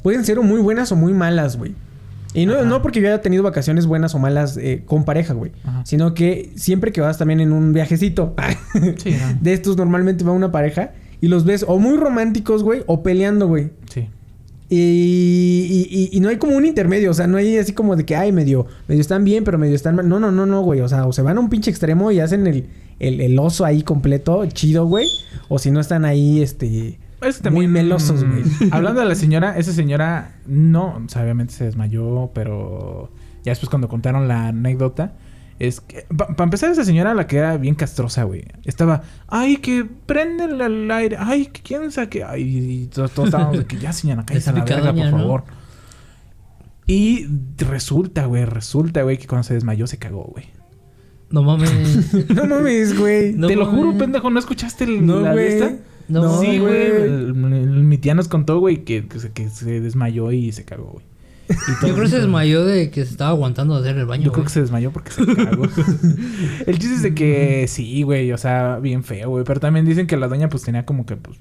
S4: pueden ser o muy buenas o muy malas, güey. Y no,
S1: Ajá.
S4: no porque yo haya tenido vacaciones buenas o malas eh, con pareja, güey. Sino que siempre que vas también en un viajecito [laughs]
S1: Sí,
S4: de estos, normalmente va una pareja y los ves o muy románticos, güey, o peleando, güey.
S1: Sí.
S4: Y, y- y- y no hay como un intermedio, o sea, no hay así como de que, ay, medio, medio están bien, pero medio están mal. No, no, no, no, güey. O sea, o se van a un pinche extremo y hacen el, el, el oso ahí completo, chido, güey. O si no están ahí, este. Muy melosos, güey.
S1: mm, [laughs] Hablando de la señora, esa señora no, o sea, obviamente se desmayó, pero Ya después cuando contaron la anécdota, es que... Para empezar, esa señora, la que era bien castrosa, güey. Estaba, ay, que prende el, aire. Ay, que quién sabe Ay, y todos, todos estábamos de que ya, señora, [laughs] cállese a la verga, por favor. Y resulta, güey, resulta, güey, que cuando se desmayó se cagó, güey.
S6: No mames. [laughs]
S4: No mames, güey.
S6: No
S1: Te lo juro, pendejo, ¿no escuchaste el,
S4: No,
S1: la de
S4: güey.
S1: esta?
S6: No,
S1: sí, güey. Mi tía nos contó, güey, que, que, se, que se desmayó y se cagó, güey.
S6: Yo creo que se desmayó de que se estaba aguantando hacer el baño.
S1: Yo creo que se desmayó porque se cagó. [laughs] el chiste es de que sí, güey, o sea, bien feo, güey. Pero también dicen que la doña, pues tenía como que, pues,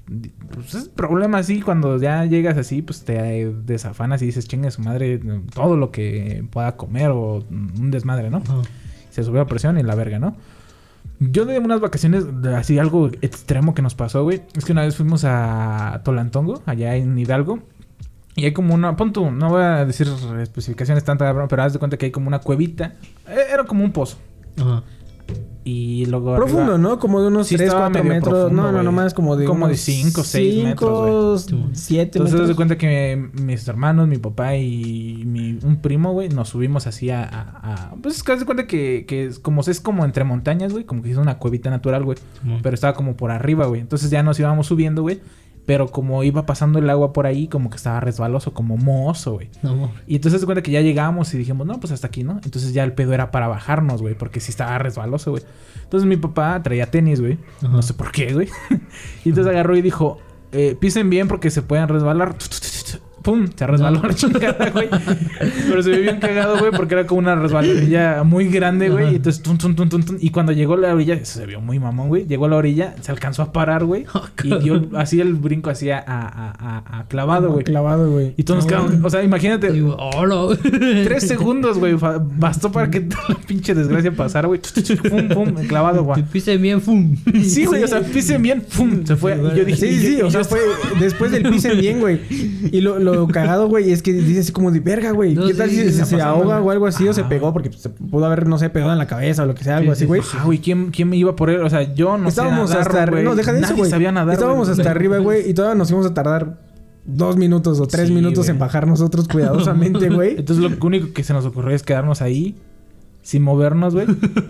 S1: pues es problema así. Cuando ya llegas así, pues te desafanas y dices, chingue su madre, todo lo que pueda comer o un desmadre, ¿no? Se subió la presión y la verga, ¿no? Yo de unas vacaciones, así algo extremo que nos pasó, güey. Es que una vez fuimos a Tolantongo, allá en Hidalgo. Y hay como una, pon tú, no voy a decir especificaciones cabrón, pero haz de cuenta que hay como una cuevita. Eh, Era como un pozo.
S6: Ajá.
S1: Y luego...
S4: Profundo,
S1: arriba-
S4: ¿no? Como de unos
S1: Sí,
S4: 3,
S1: estaba
S4: 4
S1: medio
S4: metros.
S1: profundo,
S4: no, no, nomás como de.
S1: Como de
S4: unos
S1: cinco, seis metros,
S6: güey.
S4: 7
S1: Entonces, haz de
S4: metros.
S1: cuenta que mis hermanos, mi papá y mi, un primo, güey, nos subimos así a... a- a- pues es que de cuenta que, que es como es como entre montañas, güey, como que es una cuevita natural, güey.
S6: Simón.
S1: Pero estaba como por arriba, güey. Entonces ya nos íbamos subiendo, güey. Pero como iba pasando el agua por ahí, como que estaba resbaloso, como mozo, güey.
S6: No.
S1: Y entonces se cuenta que ya llegamos y dijimos, no, pues hasta aquí, ¿no? Entonces ya el pedo era para bajarnos, güey, porque sí estaba resbaloso, güey. Entonces mi papá traía tenis, güey. No sé por qué, güey. [laughs] y entonces agarró y dijo, eh, pisen bien porque se pueden resbalar. ¡Pum! Se resbaló la chingada, güey. Pero se ve bien cagado, güey, porque era como una resbaladilla muy grande, güey. Y entonces, tum, tum, tum, tum, tum. Y cuando llegó a la orilla, se vio muy mamón, güey. Llegó a la orilla, se alcanzó a parar, güey.
S6: Oh,
S1: y dio así el brinco, así a, a, a- a clavado, güey.
S4: Clavado, güey.
S1: Y todos nos
S6: No,
S1: quedamos, o sea, imagínate,
S6: Digo, hola.
S1: tres segundos, güey. Bastó para que toda la pinche desgracia pasara, güey. Pum, pum, clavado, güey.
S6: pise bien, fum.
S1: Sí, güey, o sea, pisen bien, pum, se fue. Y yo dije,
S4: Sí, sí, o sea, fue después del pisen bien, güey. Y lo, lo cagado, güey, es que dices así como de verga, güey.
S6: No,
S4: ¿Qué tal
S6: sí,
S4: si
S6: sí,
S4: se, ahoga o algo así o se pegó? Porque pues, se pudo haber, no sé, pegado en la cabeza o lo que sea, algo así, güey.
S1: Ah, güey, ¿quién, ¿quién me iba por él? O sea, yo no
S4: Estábamos
S1: sé nadar,
S4: hasta arriba. No, deja de eso, güey.
S1: sabía nadar,
S4: Estábamos hasta arriba, güey, y todavía nos íbamos a tardar dos minutos o tres
S1: Sí,
S4: minutos en bajar nosotros cuidadosamente, [laughs] güey.
S1: Entonces lo único que se nos ocurrió es quedarnos ahí sin movernos, güey.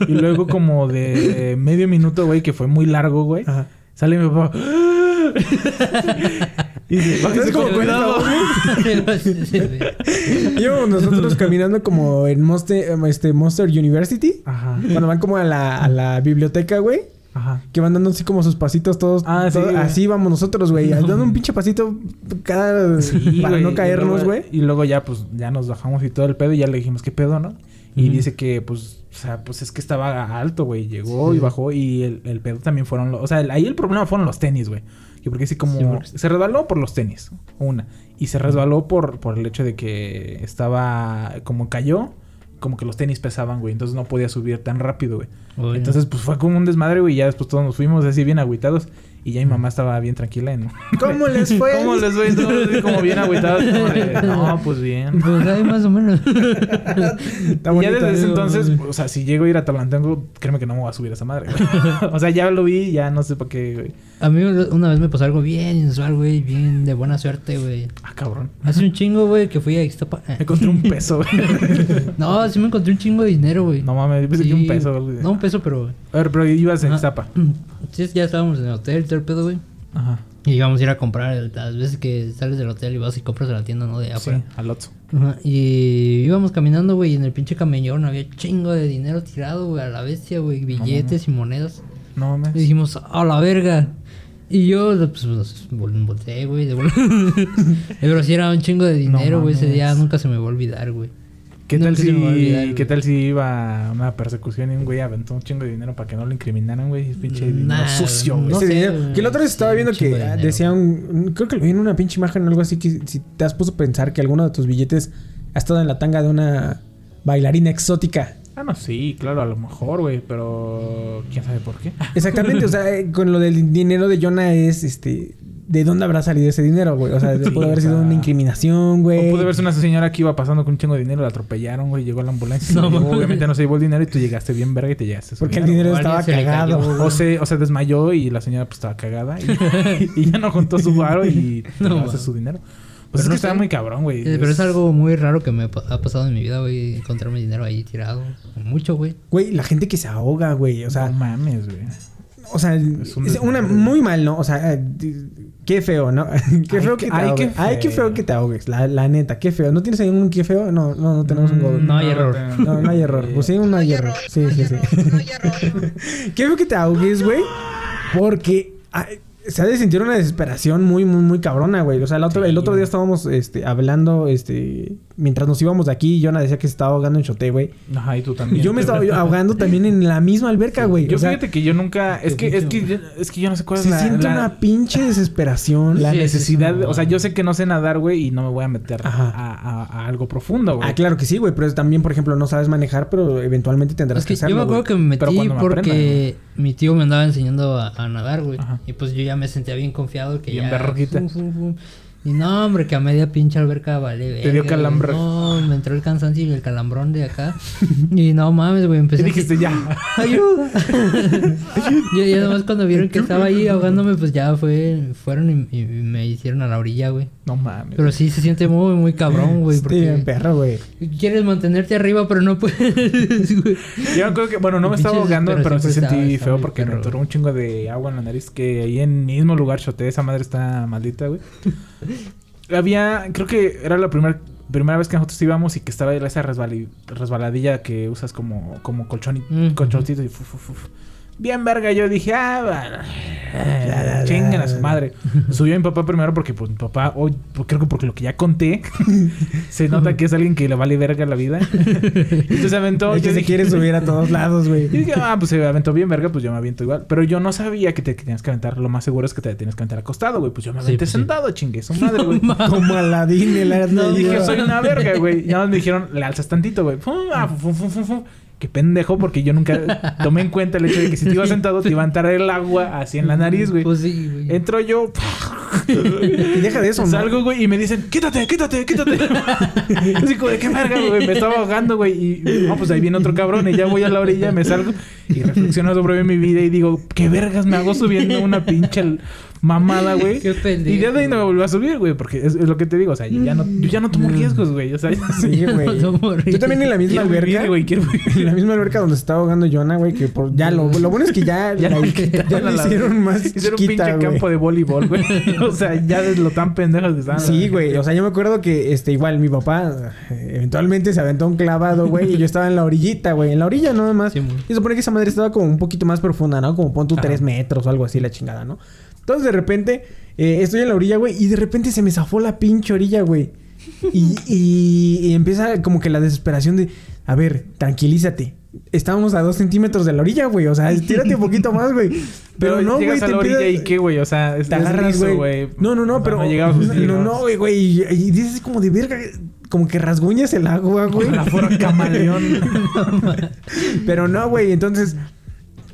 S1: Y luego como de medio minuto, güey, que fue muy largo, güey. Sale mi papá. Y dice,
S4: cómo cuenta. Íbamos nosotros caminando como en Monster, este, Monster University.
S1: Ajá.
S4: Cuando van como a la, a la biblioteca, güey.
S1: Ajá.
S4: Que van dando así como sus pasitos todos.
S1: Ah, sí,
S4: todo-
S1: güey.
S4: así vamos nosotros, güey. Dando un pinche pasito cada...
S1: Sí,
S4: para
S1: güey,
S4: no
S1: y
S4: caernos,
S1: luego-
S4: güey.
S1: Y luego ya, pues, ya nos bajamos y todo el pedo y ya le dijimos, ¿qué pedo, no? Y dice que, pues, o sea, pues es que estaba alto, güey. Llegó
S6: Sí.
S1: y bajó y el, el pedo también fueron... los- o sea, el- ahí el problema fueron los tenis, güey. Yo porque sí como...
S6: Sí, porque-
S1: Se resbaló por los tenis, una. Y se resbaló por, por el hecho de que estaba... Como cayó, como que los tenis pesaban, güey. Entonces no podía subir tan rápido, güey.
S6: Oye.
S1: Entonces, pues fue como un desmadre, güey. Y ya después todos nos fuimos así bien agüitados. Y ya mi mamá estaba bien tranquila en... [laughs] [laughs]
S4: ¿Cómo les fue?
S1: ¿Cómo les? Todos así como bien agüitados. como de, no, pues bien.
S6: Pues ahí más o menos. [laughs]
S4: Está
S1: Y ya desde ese
S4: ¿eh?
S1: entonces, o sea, si llego a ir a Talantengo, créeme que no me voy a subir a esa madre, güey. o sea, ya lo vi, ya no sé para qué, güey.
S6: A mí una vez me pasó algo bien inusual, güey. Bien de buena suerte, güey.
S1: Ah, cabrón.
S6: Hace un chingo, güey, que fui a Ixtapa.
S1: Me encontré un peso, güey.
S6: No, sí me encontré un chingo de dinero, güey.
S1: No mames, yo pensé que un peso, güey.
S6: No, un peso, pero...
S1: A ver, pero ibas en
S6: Ajá. Sí, ya estábamos en el hotel, todo el pedo, güey.
S1: Ajá.
S6: Y íbamos a ir a comprar las veces que sales del hotel y vas y compras de la tienda, ¿no? De
S1: Sí,
S6: afuera.
S1: al Otso.
S6: Ajá, Y íbamos caminando, güey, y en el pinche camellón había chingo de dinero tirado, güey, a la bestia, güey, billetes y monedas.
S1: No mames.
S6: Y dijimos, a la verga. Y yo, pues, pues, vol- volteé, güey, de [laughs] Pero sí era un chingo de dinero, güey, ese día nunca se me va a olvidar, güey.
S1: ¿Qué tal,
S6: olvidar,
S1: si. ¿Qué tal si iba a una persecución y un güey aventó un chingo de dinero para que no lo incriminaran, güey? Es pinche dinero
S6: Nah,
S1: sucio, güey.
S6: no
S4: Ese
S6: sé,
S4: dinero.
S6: güey.
S4: Que la otra vez
S6: Sí,
S4: estaba viendo que
S6: de dinero.
S4: decía un... Creo que lo vi en una pinche imagen o algo así que si te has puesto a pensar que alguno de tus billetes ha estado en la tanga de una bailarina exótica.
S1: Ah, no, sí, claro, a lo mejor, güey, pero quién sabe por qué. [laughs]
S4: Exactamente, o sea, eh, con lo del dinero de Jonah es, este... ¿De dónde habrá salido ese dinero, güey? O sea,
S1: Sí,
S4: puede haber sido una incriminación, güey.
S1: O puede verse una señora que iba pasando con un chingo de dinero, la atropellaron, güey, llegó la ambulancia.
S6: No
S1: obviamente no se llevó el dinero y tú llegaste bien verga y te llegaste. su
S4: Porque el dinero estaba
S6: se
S4: cagado.
S1: O se, o se desmayó y la señora pues estaba cagada y, [laughs] y ya no contó su varo y
S6: No mames.
S1: su dinero. Pues es
S6: no
S1: que está muy cabrón, güey.
S6: Eh, Pero es algo muy raro que me ha pasado en mi vida, güey. Encontrarme dinero ahí tirado. Mucho, güey.
S4: Güey, la gente que se ahoga, güey. O sea,
S1: no mames, güey.
S4: o sea,
S1: un
S4: es una muy mal, ¿no? O sea, eh, qué feo, ¿no? [laughs] qué feo que te
S1: ay, qué
S4: ahogues. Ay, qué
S1: feo.
S4: feo que te ahogues. La, la neta, qué feo. ¿No tienes ahí un qué feo? No, no, no tenemos un
S1: Mm,
S4: Google.
S6: No hay error.
S4: No, no hay error. Pues sí, no hay error. Sí, sí, sí. [laughs] Qué feo que te ahogues, güey. Porque ay, se ha de sentir una desesperación muy, muy, muy cabrona, güey. O sea, el otro, el otro día estábamos este, hablando, este, mientras nos íbamos de aquí, Jonah decía que se estaba ahogando en choté, güey.
S1: Ajá, y tú
S4: Y
S1: también.
S4: yo me estaba ahogando también en la misma alberca, güey.
S1: Yo
S4: o sea,
S1: fíjate que yo nunca. Es que, es que, yo- es que yo no sé cuál es
S4: se
S1: la,
S4: siente
S1: la-
S4: una pinche desesperación.
S1: la
S6: Sí, sí,
S1: necesidad.
S6: sí,
S1: o sea, yo sé que no sé nadar, güey, y no me voy a meter a, a- a algo profundo, güey.
S4: Ah, claro que sí, güey. Pero también, por ejemplo, no sabes manejar, pero eventualmente tendrás
S6: Es que
S4: que hacerlo,
S6: yo me acuerdo que me
S1: Pero
S6: metí
S1: cuando me
S6: porque mi tío me andaba enseñando a, a nadar, güey. Y pues yo ya me sentía bien confiado que
S1: Bien
S6: ya...
S1: verruquita.
S6: Y no, hombre, que a media pinche alberca vale.
S1: Te dio calambre.
S6: No, me entró el cansancio y el calambrón de acá. y no mames, güey, empecé
S1: Y dijiste ya. [laughs]
S6: ¡Ayuda! [laughs] yo ya nomás cuando vieron que estaba ahí ahogándome, pues ya fue, fueron y, y me hicieron a la orilla, güey.
S1: No mames.
S6: Pero sí se siente muy, muy cabrón, güey.
S4: Sí, bien
S6: Porque
S4: perro, güey.
S6: quieres mantenerte arriba, pero no puedes, [laughs] güey.
S1: Yo acuerdo que, bueno, no me estaba ahogando, pero sí sentí feo porque me
S6: perro, güey.
S1: un chingo de agua en la nariz. Que ahí en mismo lugar choté, esa madre está maldita, güey. Había, creo que era la primera primera vez que nosotros íbamos y que estaba esa resbali- resbaladilla que usas como, como colchón y,
S6: Mm.
S1: colchoncito y fu, fu, fu, fu. Bien verga, yo dije, ah, chingan a su madre. [laughs] Subió mi papá primero porque pues mi papá, hoy, pues, creo que porque lo que ya conté, [laughs] se nota que es alguien que le vale verga la vida. [laughs] Entonces aventó.
S4: Es que
S1: yo
S4: se
S1: dije-
S4: quiere subir a todos lados, güey.
S1: y dije, ah, pues se aventó bien verga, pues yo me aviento igual. Pero yo no sabía que te tenías que aventar. Lo más seguro es que te tienes que aventar acostado, güey. Pues yo me
S6: Sí,
S1: aventé
S6: pues sí.
S1: sentado, chingue su madre, güey.
S4: Como Aladín el
S1: No, dije, soy una verga, güey. Y nada más me dijeron, le alzas tantito, güey. Fum, ah, fum, fum, fum, fum. Qué pendejo, porque yo nunca [laughs] tomé en cuenta el hecho de que si te ibas sentado te iba a entrar el agua así en la nariz, güey.
S6: Pues sí, güey.
S1: Entro yo, [laughs] [laughs]
S4: Y deja de eso, ¿no?
S1: salgo, güey, y me dicen, quítate, quítate, quítate. Así como de qué verga, güey. Me estaba ahogando, güey. Y no, pues ahí viene otro cabrón. Y ya voy a la orilla, me salgo y reflexiono sobre mi vida y digo, qué vergas me hago subiendo una pinche mamada, [laughs] güey.
S6: Qué pendejo.
S1: Y de ahí no me vuelvo a subir, güey, porque es, es lo que te digo. O sea, yo ya no, yo ya no tomo riesgos, güey. O sea, [laughs]
S4: Sí, [laughs] güey.
S6: No.
S4: Yo también en la misma
S1: quiero
S4: alberca,
S1: güey.
S4: En la misma alberca donde se estaba ahogando Jonah, güey, que por, ya lo, lo bueno es que ya,
S1: Ya
S4: la, ya la hicieron más
S1: Hicieron un pinche campo de voleibol, güey. o sea, ya de lo tan pendejos que estaban.
S4: Sí, güey. O sea, yo me acuerdo que, este, igual, mi papá eh, eventualmente se aventó un clavado, güey, y yo estaba en la orillita, güey. En la orilla, nada más.
S6: Sí,
S4: y se supone que esa madre estaba como un poquito más profunda, ¿no? Como pon tú tres metros o algo así, la chingada, ¿no? Entonces, de repente, eh, estoy en la orilla, güey, y de repente se me zafó la pinche orilla, güey. Y, y- y empieza como que la desesperación de, a ver, tranquilízate. Estábamos a dos centímetros de la orilla, güey. O sea, [laughs] estírate un poquito más, güey. Pero,
S1: Pero
S4: no, güey.
S1: llegas a la orilla y qué, güey. O sea,
S4: te agarras, güey. No, no, no, pero.
S1: No
S4: no,
S1: así,
S4: no, no, güey, güey. Y, y dices como de verga, como que rasguñas el agua, güey.
S1: Ojalá fuera camaleón. [laughs]
S4: Pero no, güey. Entonces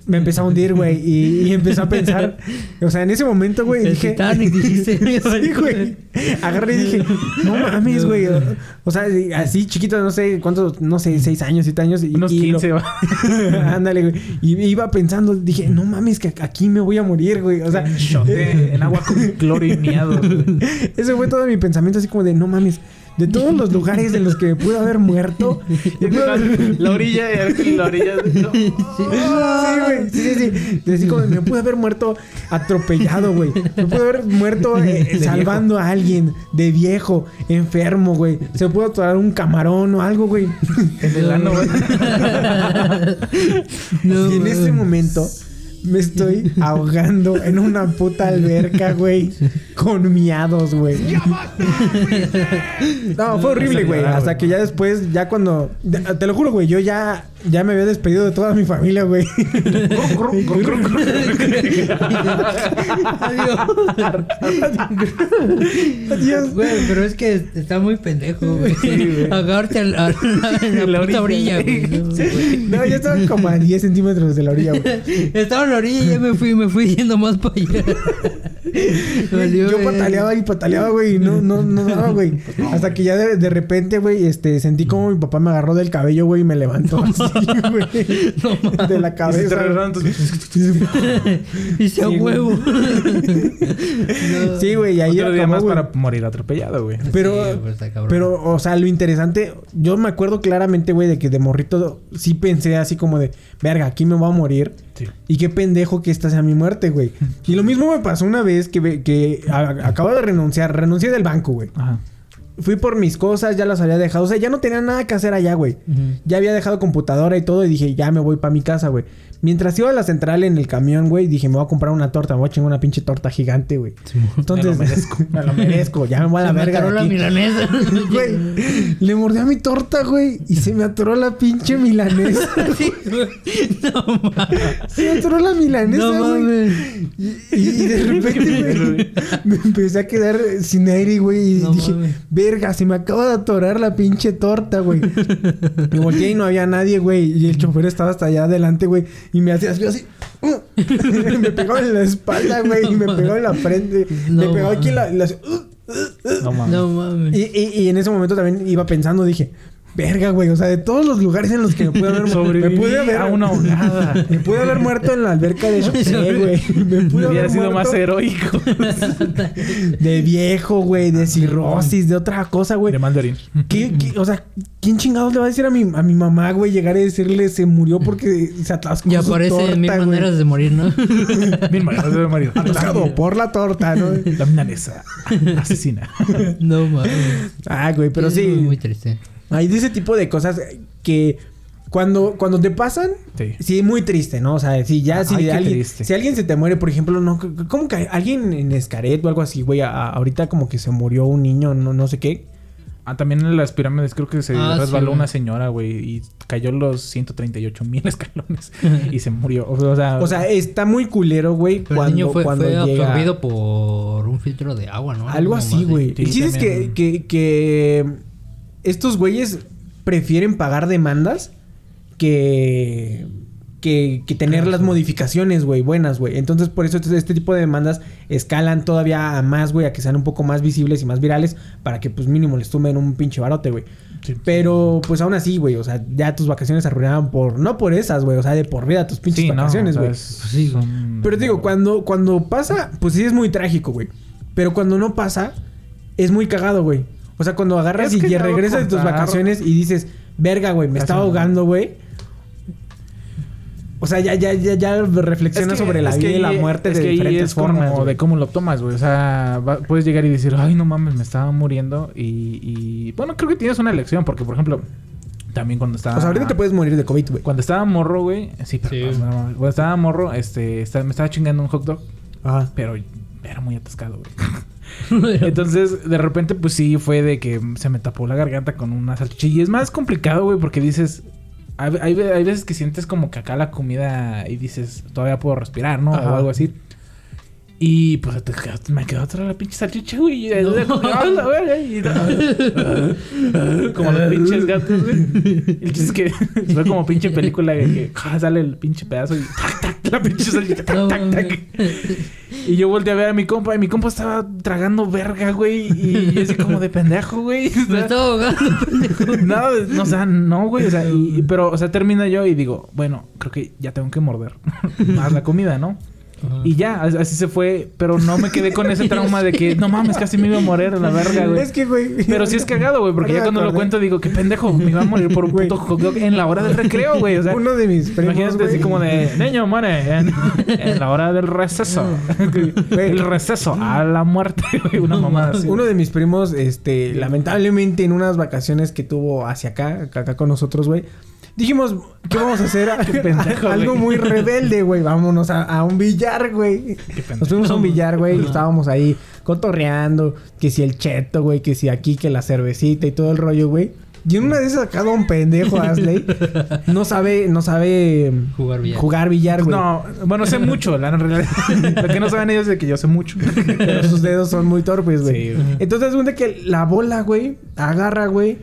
S4: me empezó a hundir, güey. Y, y empezó a pensar. O sea, en ese momento, güey, dije.
S6: Titanic, dijiste. [laughs]
S4: Sí, güey. Agarré y dije, no mames, güey. O sea, así chiquito, no sé cuántos, no sé, seis años, siete años. Y,
S1: Unos
S4: y lo-
S1: 15, va. [laughs]
S4: Ándale, güey. Y iba pensando, dije, no mames, que aquí me voy a morir, güey. O sea,
S1: en agua con [laughs] cloro y miados, güey.
S4: ese fue todo mi pensamiento, así como de, no mames. De todos los lugares en los que me pude haber muerto. [laughs] haber-
S1: La orilla, la orilla. no.
S4: Sí, [laughs] güey. Sí, sí, sí. Así como me pude haber muerto atropellado, güey. Me pude haber muerto eh,
S1: De
S4: salvando a alguien de viejo, enfermo, güey. Se pudo atorar un camarón o algo, güey.
S1: En el ano, güey.
S6: No, [laughs]
S4: y en ese momento me estoy [laughs] ahogando en una puta alberca, güey. Con miados, güey. No, fue horrible, güey. Hasta que ya después, ya cuando... Te lo juro, güey. Yo ya, ya me había despedido de toda mi familia, güey. Adiós.
S6: Güey, pero es que está muy pendejo, güey. [laughs] a, la, puta
S1: orilla,
S6: güey. No,
S4: ya estaba como a 10 centímetros de la orilla, güey.
S6: Estaba en la orilla y ya me fui, me fui yendo más para allá. [laughs] Valió,
S4: Yo pataleaba y pataleaba, güey. y No, no, no daba, güey. Hasta que ya de, de repente, güey, este, sentí como mi papá me agarró del cabello, güey, y me levantó. así. Güey.
S6: No.
S4: De la cabeza. [laughs]
S6: Y
S4: Sí, güey.
S6: huevo. [laughs]
S4: Sí, güey, y ahí
S1: Otro día
S4: acabó,
S1: más
S4: güey.
S1: para morir atropellado, güey.
S4: Pero,
S6: Sí, pues,
S4: pero, o sea, lo interesante, yo me acuerdo claramente, güey, de que de morrito sí pensé así como de, verga, aquí me voy a morir.
S1: Sí.
S4: Y qué pendejo que esta sea mi muerte, güey. [laughs] Y lo mismo me pasó una vez que, que a- acabo de renunciar, renuncié del banco, güey.
S1: Ajá.
S4: Fui por mis cosas, ya las había dejado. O sea, ya no tenía nada que hacer allá, güey. Ya había dejado computadora y todo y dije, ya me voy para mi casa, güey. Mientras iba a la central en el camión, güey, dije, me voy a comprar una torta, me voy a chingar una pinche torta gigante, güey. Entonces,
S1: Me lo merezco. [laughs]
S4: me lo merezco, ya me voy a la
S6: Se me
S4: verga. de
S6: atoró la milanesa. [laughs]
S4: Güey, le mordí a mi torta, güey, y se me atoró la pinche milanesa. [laughs]
S6: Sí. No mames.
S4: Se me atoró la milanesa,
S6: No
S4: güey. Y, y- y de repente, güey, me empecé a quedar sin aire, güey. Y
S6: No
S4: dije,
S6: mames.
S4: verga, se me acaba de atorar la pinche torta, güey. Me volteé y no había nadie, güey. Y el chofer estaba hasta allá adelante, güey. Y me hacía así, así. ¡uh! [laughs] me pegó en la espalda, güey. Y me pegó en la frente. me
S6: No
S4: pegó aquí en la... en la-
S1: No mames.
S6: No mames.
S4: y, y- y en ese momento también iba pensando, dije... Verga, güey. O sea, de todos los lugares en los que me pude haber...
S1: Sobreviví
S4: me pude haber...
S1: a una ahogada.
S4: Me pude haber muerto en la alberca de Chopé, güey. Me pude
S1: Hubiera
S4: haber
S1: sido más
S4: muerto
S1: heroico.
S4: de viejo, güey, de cirrosis, de otra cosa, güey.
S1: De mandarín.
S4: ¿Qué, qué- o sea, ¿quién chingados le va a decir a mi, a mi mamá, güey, llegar y decirle se murió porque se atascó
S6: Ya
S4: su
S6: aparece
S4: torta,
S6: mil
S4: güey?
S6: maneras de morir, ¿no? [laughs]
S1: Bien marido, de marido.
S4: Atascado por la torta, ¿no?
S1: La milanesa. Asesina. [laughs]
S6: No mames.
S4: Ah, güey, pero
S6: Es
S4: sí.
S6: Muy, muy triste.
S4: Hay de ese tipo de cosas que cuando, cuando te pasan,
S1: Sí.
S4: sí, muy triste, ¿no? O sea, si ya, si,
S1: Ay,
S4: alguien, si alguien se te muere, por ejemplo, no, ¿cómo que alguien en Escaret o algo así, güey? a- a- ahorita como que se murió un niño, no, no sé qué.
S1: Ah, también en las pirámides creo que se
S6: Ah,
S1: resbaló una señora, güey, y cayó los 138 mil [laughs] escalones [laughs] y se murió. O sea,
S4: O sea, está muy culero, güey, cuando,
S6: el niño fue,
S4: cuando
S6: fue
S4: llega...
S6: absorbido por un filtro de agua, ¿no?
S4: Algo así, güey.
S1: Sí,
S4: El chiste es que, que estos güeyes prefieren pagar demandas que, que, que tener las modificaciones, güey, buenas, güey. Entonces, por eso este, este tipo de demandas escalan todavía a más, güey, a que sean un poco más visibles y más virales para que, pues, mínimo les tumben un pinche barote, güey.
S1: Sí.
S4: Pero, pues, aún así, güey, o sea, ya tus vacaciones se arruinaban por... No por esas, güey, o sea, de por vida tus pinches
S1: sí, no,
S4: vacaciones,
S1: o sea,
S4: güey.
S1: es- sí, son-
S4: Pero digo, cuando, cuando pasa, pues sí es muy trágico, güey. Pero cuando no pasa, es muy cagado, güey. O sea, cuando agarras
S1: Es
S4: y ya regresas de tus vacaciones y dices, verga, güey, me estaba ahogando, güey. O sea, ya, ya, ya, ya reflexionas
S1: Es que-
S4: sobre la vida y la muerte
S1: es
S4: de diferentes
S1: es como
S4: formas. güey.
S1: de cómo lo tomas, güey. O sea, va- puedes llegar y decir, ay, no mames, me estaba muriendo. Y, y- bueno, creo que tienes una elección, porque por ejemplo, también cuando estaba.
S4: O sea, ahorita te puedes morir de COVID, güey.
S1: Cuando estaba morro, güey. Sí, pero.
S6: Sí.
S1: pues, no, cuando estaba morro, este, me estaba chingando un hot dog,
S4: Ajá.
S1: pero era muy atascado, güey. [laughs] Entonces, de repente, pues sí, fue de que se me tapó la garganta con una salchicha. Y es más complicado, güey, porque dices. Hay, hay, ve- hay veces que sientes como que acá la comida y dices, todavía puedo respirar, ¿no?
S4: Ajá.
S1: O algo así. Y pues me quedó otra la pinche salchicha, güey. Y, ¡ah, la verga! Y- como los pinches gatos, güey. El chiste es que fue como pinche película que ah, sale el pinche pedazo y tac, tac, la pinche salchicha, tac,
S6: No,
S1: tac, tac. Y yo volteé a ver a mi compa y mi compa estaba tragando verga, güey. Y yo así como de pendejo, güey. O [laughs]
S6: Me
S1: sea,
S6: estaba ahogando, pendejo.
S1: no, no, o sea, no, güey. O sea, y- pero, o sea, termina yo y digo, bueno, creo que ya tengo que morder [laughs] más la comida, ¿no? Y ya, as- así se fue. Pero no me quedé con ese [laughs] trauma de que, no mames, casi me iba a morir la [laughs] verga, güey.
S4: Es que, güey.
S1: Pero sí es cagado, güey, porque ya cuando lo cuento digo, qué pendejo, me iba a morir por un
S4: Güey.
S1: puto hot dog en la hora del recreo, güey. O sea,
S4: Uno de mis primos,
S1: imagínate así como de, niño, muere en, en la hora del receso. [laughs] El receso a la muerte, güey. Una mamada así.
S4: Uno de mis primos, este, lamentablemente en unas vacaciones que tuvo hacia acá, acá con nosotros, güey. Dijimos, ¿qué vamos a hacer? [laughs]
S1: pendejo,
S4: Algo muy rebelde, güey. Vámonos a, a un billar, güey. Nos fuimos a un billar, güey. y estábamos ahí cotorreando. Que si el cheto, güey. Que si aquí, que la cervecita y todo el rollo, güey. Y en una de esas acá un pendejo, Asley. [laughs] No sabe, no sabe
S6: Jugar billar.
S4: jugar billar, güey.
S1: No, bueno, sé mucho, la realidad. [laughs] Lo que no saben ellos es de que yo sé mucho.
S4: Pero sus dedos son muy torpes, güey.
S1: Sí, güey.
S4: Entonces, un de que la bola, güey, agarra, güey.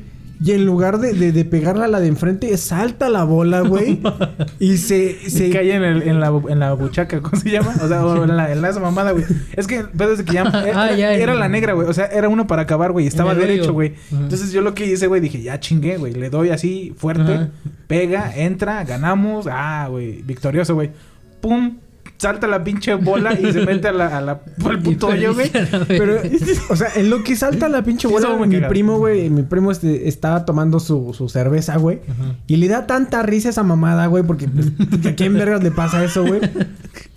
S4: Y en lugar de, de, de pegarla a la de enfrente, salta la bola, güey. [laughs] y se...
S1: Se cae en, el- en la, en la buchaca, ¿cómo se llama? O sea, o en la, en la esa mamada, güey. Es que, pero es que ya, [laughs] era,
S6: Ah, ya,
S1: era
S6: en-
S1: la negra, güey. O sea, era uno para acabar, güey. Estaba derecho, güey. Entonces yo lo que hice, güey, dije, ya chingué, güey. Le doy así fuerte, pega, entra, ganamos. Ah, güey, victorioso, güey. Pum, salta la pinche bola y se mete a la, a la, al puto hoyo, güey.
S4: Pero, o sea, en lo que salta la pinche
S1: Sí,
S4: bola,
S1: muy
S4: mi primo, güey, mi primo este, estaba tomando su, su cerveza, güey. Y le da tanta risa esa mamada, güey, porque pues, ¿a quién vergas le pasa eso, güey?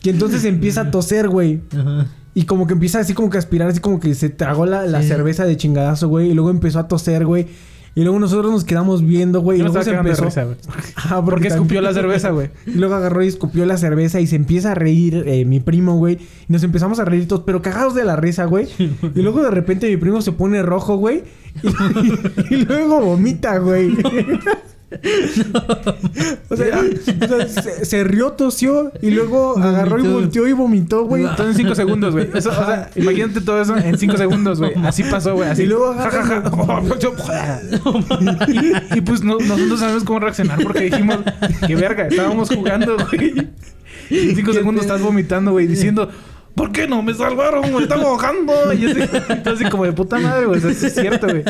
S4: Que entonces empieza a toser, güey.
S6: Ajá.
S4: Y como que empieza así como que a aspirar, así como que se tragó la, la
S6: Sí.
S4: cerveza de chingadazo, güey. Y luego empezó a toser, güey. Y luego nosotros nos quedamos viendo, güey. Y
S1: Yo
S4: luego se
S1: de
S4: empezó.
S1: risa, güey. [laughs]
S4: Ah,
S1: Porque escupió la cerveza, güey. [laughs]
S4: Y luego agarró y escupió la cerveza y se empieza a reír eh, mi primo, güey. Y nos empezamos a reír todos, pero cagados de la risa, güey. Y luego de repente mi primo se pone rojo, güey. Y, [laughs] y luego vomita, güey. O sea, o sea, se, se rió, tosió y luego agarró y volteó y vomitó, güey.
S1: Entonces en 5 segundos, güey. Eso, o sea, imagínate todo eso en 5 segundos, güey. Así pasó, güey. Así
S4: Y luego
S1: ja, ja. y, y pues no, nosotros sabemos cómo reaccionar porque dijimos, qué verga, estábamos jugando, güey. Y en 5 segundos estás vomitando, güey, diciendo, ¿por qué no me salvaron? Me están ahogando. Y así, entonces, como de puta madre, güey. O sea, sí es cierto, güey.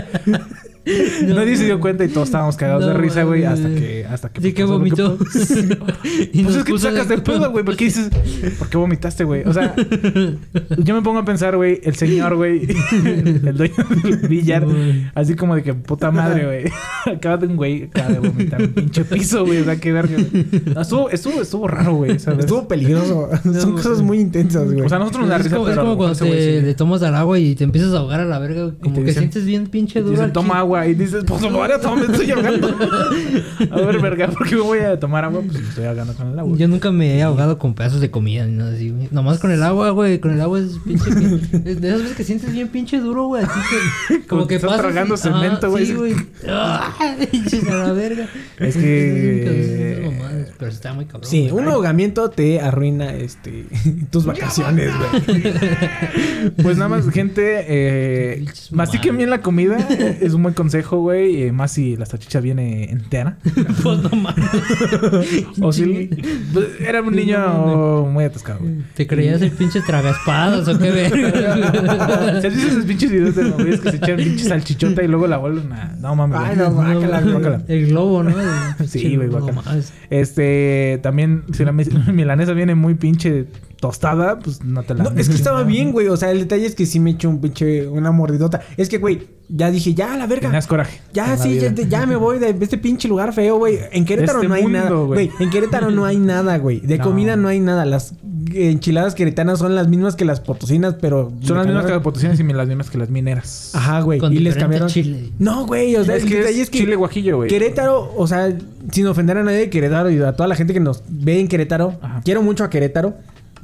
S1: [laughs] Nadie se dio cuenta y todos estábamos cagados de risa, güey, hasta que, hasta que
S6: Sí que vomitó. [laughs] [laughs] Y
S1: Pues es que te sacas de pedo, güey. ¿Por qué dices, ¿por qué vomitaste, güey? O sea, yo me pongo a pensar, güey, el señor, güey, el dueño del billar, así como de que puta madre, güey. Acaba de un güey, acaba de vomitar un pinche piso, güey. O sea, qué verga, estuvo, estuvo, estuvo raro, güey. ¿sabes?
S4: Estuvo peligroso. Son cosas muy intensas, güey.
S1: O sea, nosotros nos da risa,
S6: es
S1: pero
S6: como cuando te tomas al agua y te empiezas a ahogar a la verga. Como que sientes bien pinche duro.
S1: Toma
S6: chile.
S1: Agua. Y dices, pues, ahora toma, me estoy ahogando. [laughs] a ver, verga, ¿por qué me voy a tomar agua? Pues me estoy ahogando con el agua.
S6: Yo nunca me he ahogado con pedazos de comida ni nada así, güey. Nomás con el agua, güey. Con el agua es pinche. es de esas veces que sientes bien pinche duro, güey. Así que. [laughs]
S1: Como
S6: Como que
S1: estás
S6: pasas
S1: tragando
S6: y-
S1: cemento, güey.
S6: Sí, güey. Pinches [laughs] a la verga.
S1: Es que-
S6: mamadas, Pero está muy cabrón.
S4: Sí,
S6: güey.
S4: un ahogamiento te arruina este tus vacaciones, güey.
S1: Pues nada más, gente, eh, mastiquen bien la comida. Es un buen consejo, güey. eh, más si la salchicha viene entera. [laughs]
S6: Pues no mames.
S1: o si... pues, Era un niño muy atascado, güey.
S6: ¿Te creías el pinche tragaespadas o qué verga? [laughs]
S1: ¿Se visto esos pinches videos de los güeyes que se echan pinche salchichota y luego la vuelven a... No mames.
S4: Ay, no, guácala,
S6: No,
S1: guácala.
S6: El globo, ¿no?
S1: Sí, güey, guácala. Este... También, si la [laughs] milanesa viene muy pinche tostada, pues no te la...
S4: No, es que estaba [laughs] bien, güey. O sea, el detalle es que sí me echo un pinche una mordidota. Es que, güey, ya dije, ya la verga.
S1: Tenías coraje.
S4: Ya, sí, ya, ya me voy de este pinche lugar feo, güey. En Querétaro
S1: Este
S4: no hay
S1: mundo,
S4: nada,
S1: güey.
S4: En Querétaro no hay nada, güey. De [laughs]
S1: No.
S4: comida no hay nada. Las enchiladas queretanas son las mismas que las potosinas, pero...
S1: Son las mismas que las
S4: que...
S1: potosinas y las mismas que las mineras.
S4: Ajá, güey.
S6: Con
S4: Y les cambiaron...
S6: chile.
S4: No, güey. O sea,
S1: es
S4: el
S1: que
S4: detalle
S1: es chile guajillo, güey.
S4: Querétaro, o sea, sin ofender a nadie de Querétaro y a toda la gente que nos ve en Querétaro,
S1: Ajá.
S4: quiero mucho a Querétaro,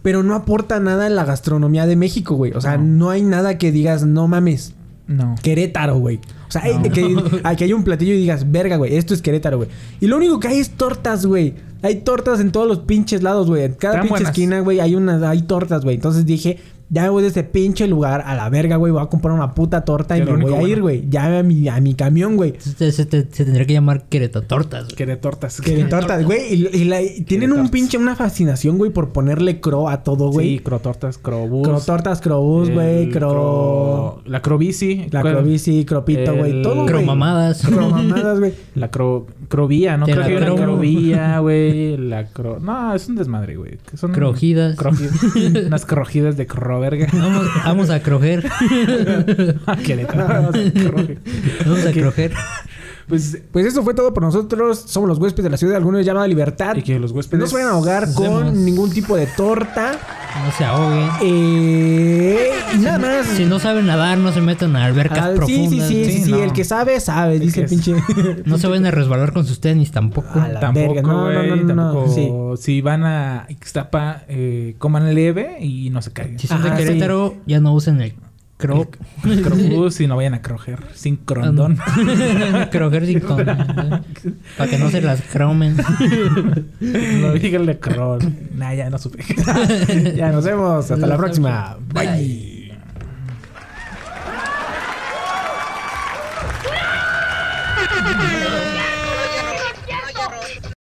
S4: pero no aporta nada en la gastronomía de México, güey. O sea,
S1: No.
S4: no. hay nada que digas, no mames,
S1: No.
S4: Querétaro, güey. O sea, hay-
S1: No.
S4: que, [laughs] hay- que hay un platillo y digas, verga, güey, esto es Querétaro, güey. Y lo único que hay es tortas, güey. Hay tortas en todos los pinches lados, güey. En cada
S1: Están
S4: pinche
S1: buenas.
S4: esquina, güey, hay unas, hay tortas, güey. Entonces dije, ya me voy de ese pinche lugar a la verga, güey. Voy a comprar una puta torta y me voy a ir,
S1: bueno.
S4: güey. Ya a mi, a mi camión, güey.
S6: Se, se, te- se tendría que llamar Queretatortas. güey.
S1: Quiere tortas.
S4: Que tortas, güey. Y, y la- y tienen un pinche, una fascinación, güey, por ponerle cro a todo,
S1: Sí,
S4: güey.
S1: crotortas, crobús.
S4: Cro tortas, crobús, güey, cro...
S1: La crobici.
S4: La crobici, cropito, güey. Todo, güey.
S6: Cromamadas.
S4: Cromamadas, güey.
S1: La cro... Crovía, ¿no?
S6: Te
S1: Creo
S6: la
S1: que hay una crovía, [laughs] güey. La cro... No, es un desmadre, güey. Son...
S6: Crojidas.
S1: Crojidas. [laughs] [laughs] Unas crojidas de croverga.
S6: Vamos, vamos a crojer.
S1: Querétaro. Croje.
S6: Vamos a crojer.
S1: Pues...
S4: Pues eso fue todo por nosotros. Somos los huéspedes de la ciudad de algunos llamada Libertad.
S1: Y que los huéspedes...
S4: No se vayan a ahogar con ningún tipo de torta.
S6: No se ahoguen.
S4: Eh, y nada más.
S6: Si no saben nadar, no se metan a albercas
S4: Ah, sí,
S6: profundas.
S4: sí, sí, sí,
S1: Sí,
S4: sí,
S1: no.
S4: El que sabe, sabe, dice el pinche. [laughs]
S6: No se vayan a resbalar con sus tenis tampoco.
S4: A la
S1: Tampoco,
S4: verga. No, no,
S1: güey,
S4: no,
S1: tampoco. Si van a Ixtapa, eh, coman leve y no se caigan.
S6: Si son
S4: Ajá,
S6: de Querétaro, ya no usen el cro.
S1: Crobús y no vayan a crojer. Sin crondón. [laughs]
S6: crojer sin con. Para que no se las cromen.
S1: no díganle cron. Nah, ya no supe. [laughs]
S4: ya nos vemos. Hasta la próxima.
S6: Bye.
S4: Bye.
S3: Bye.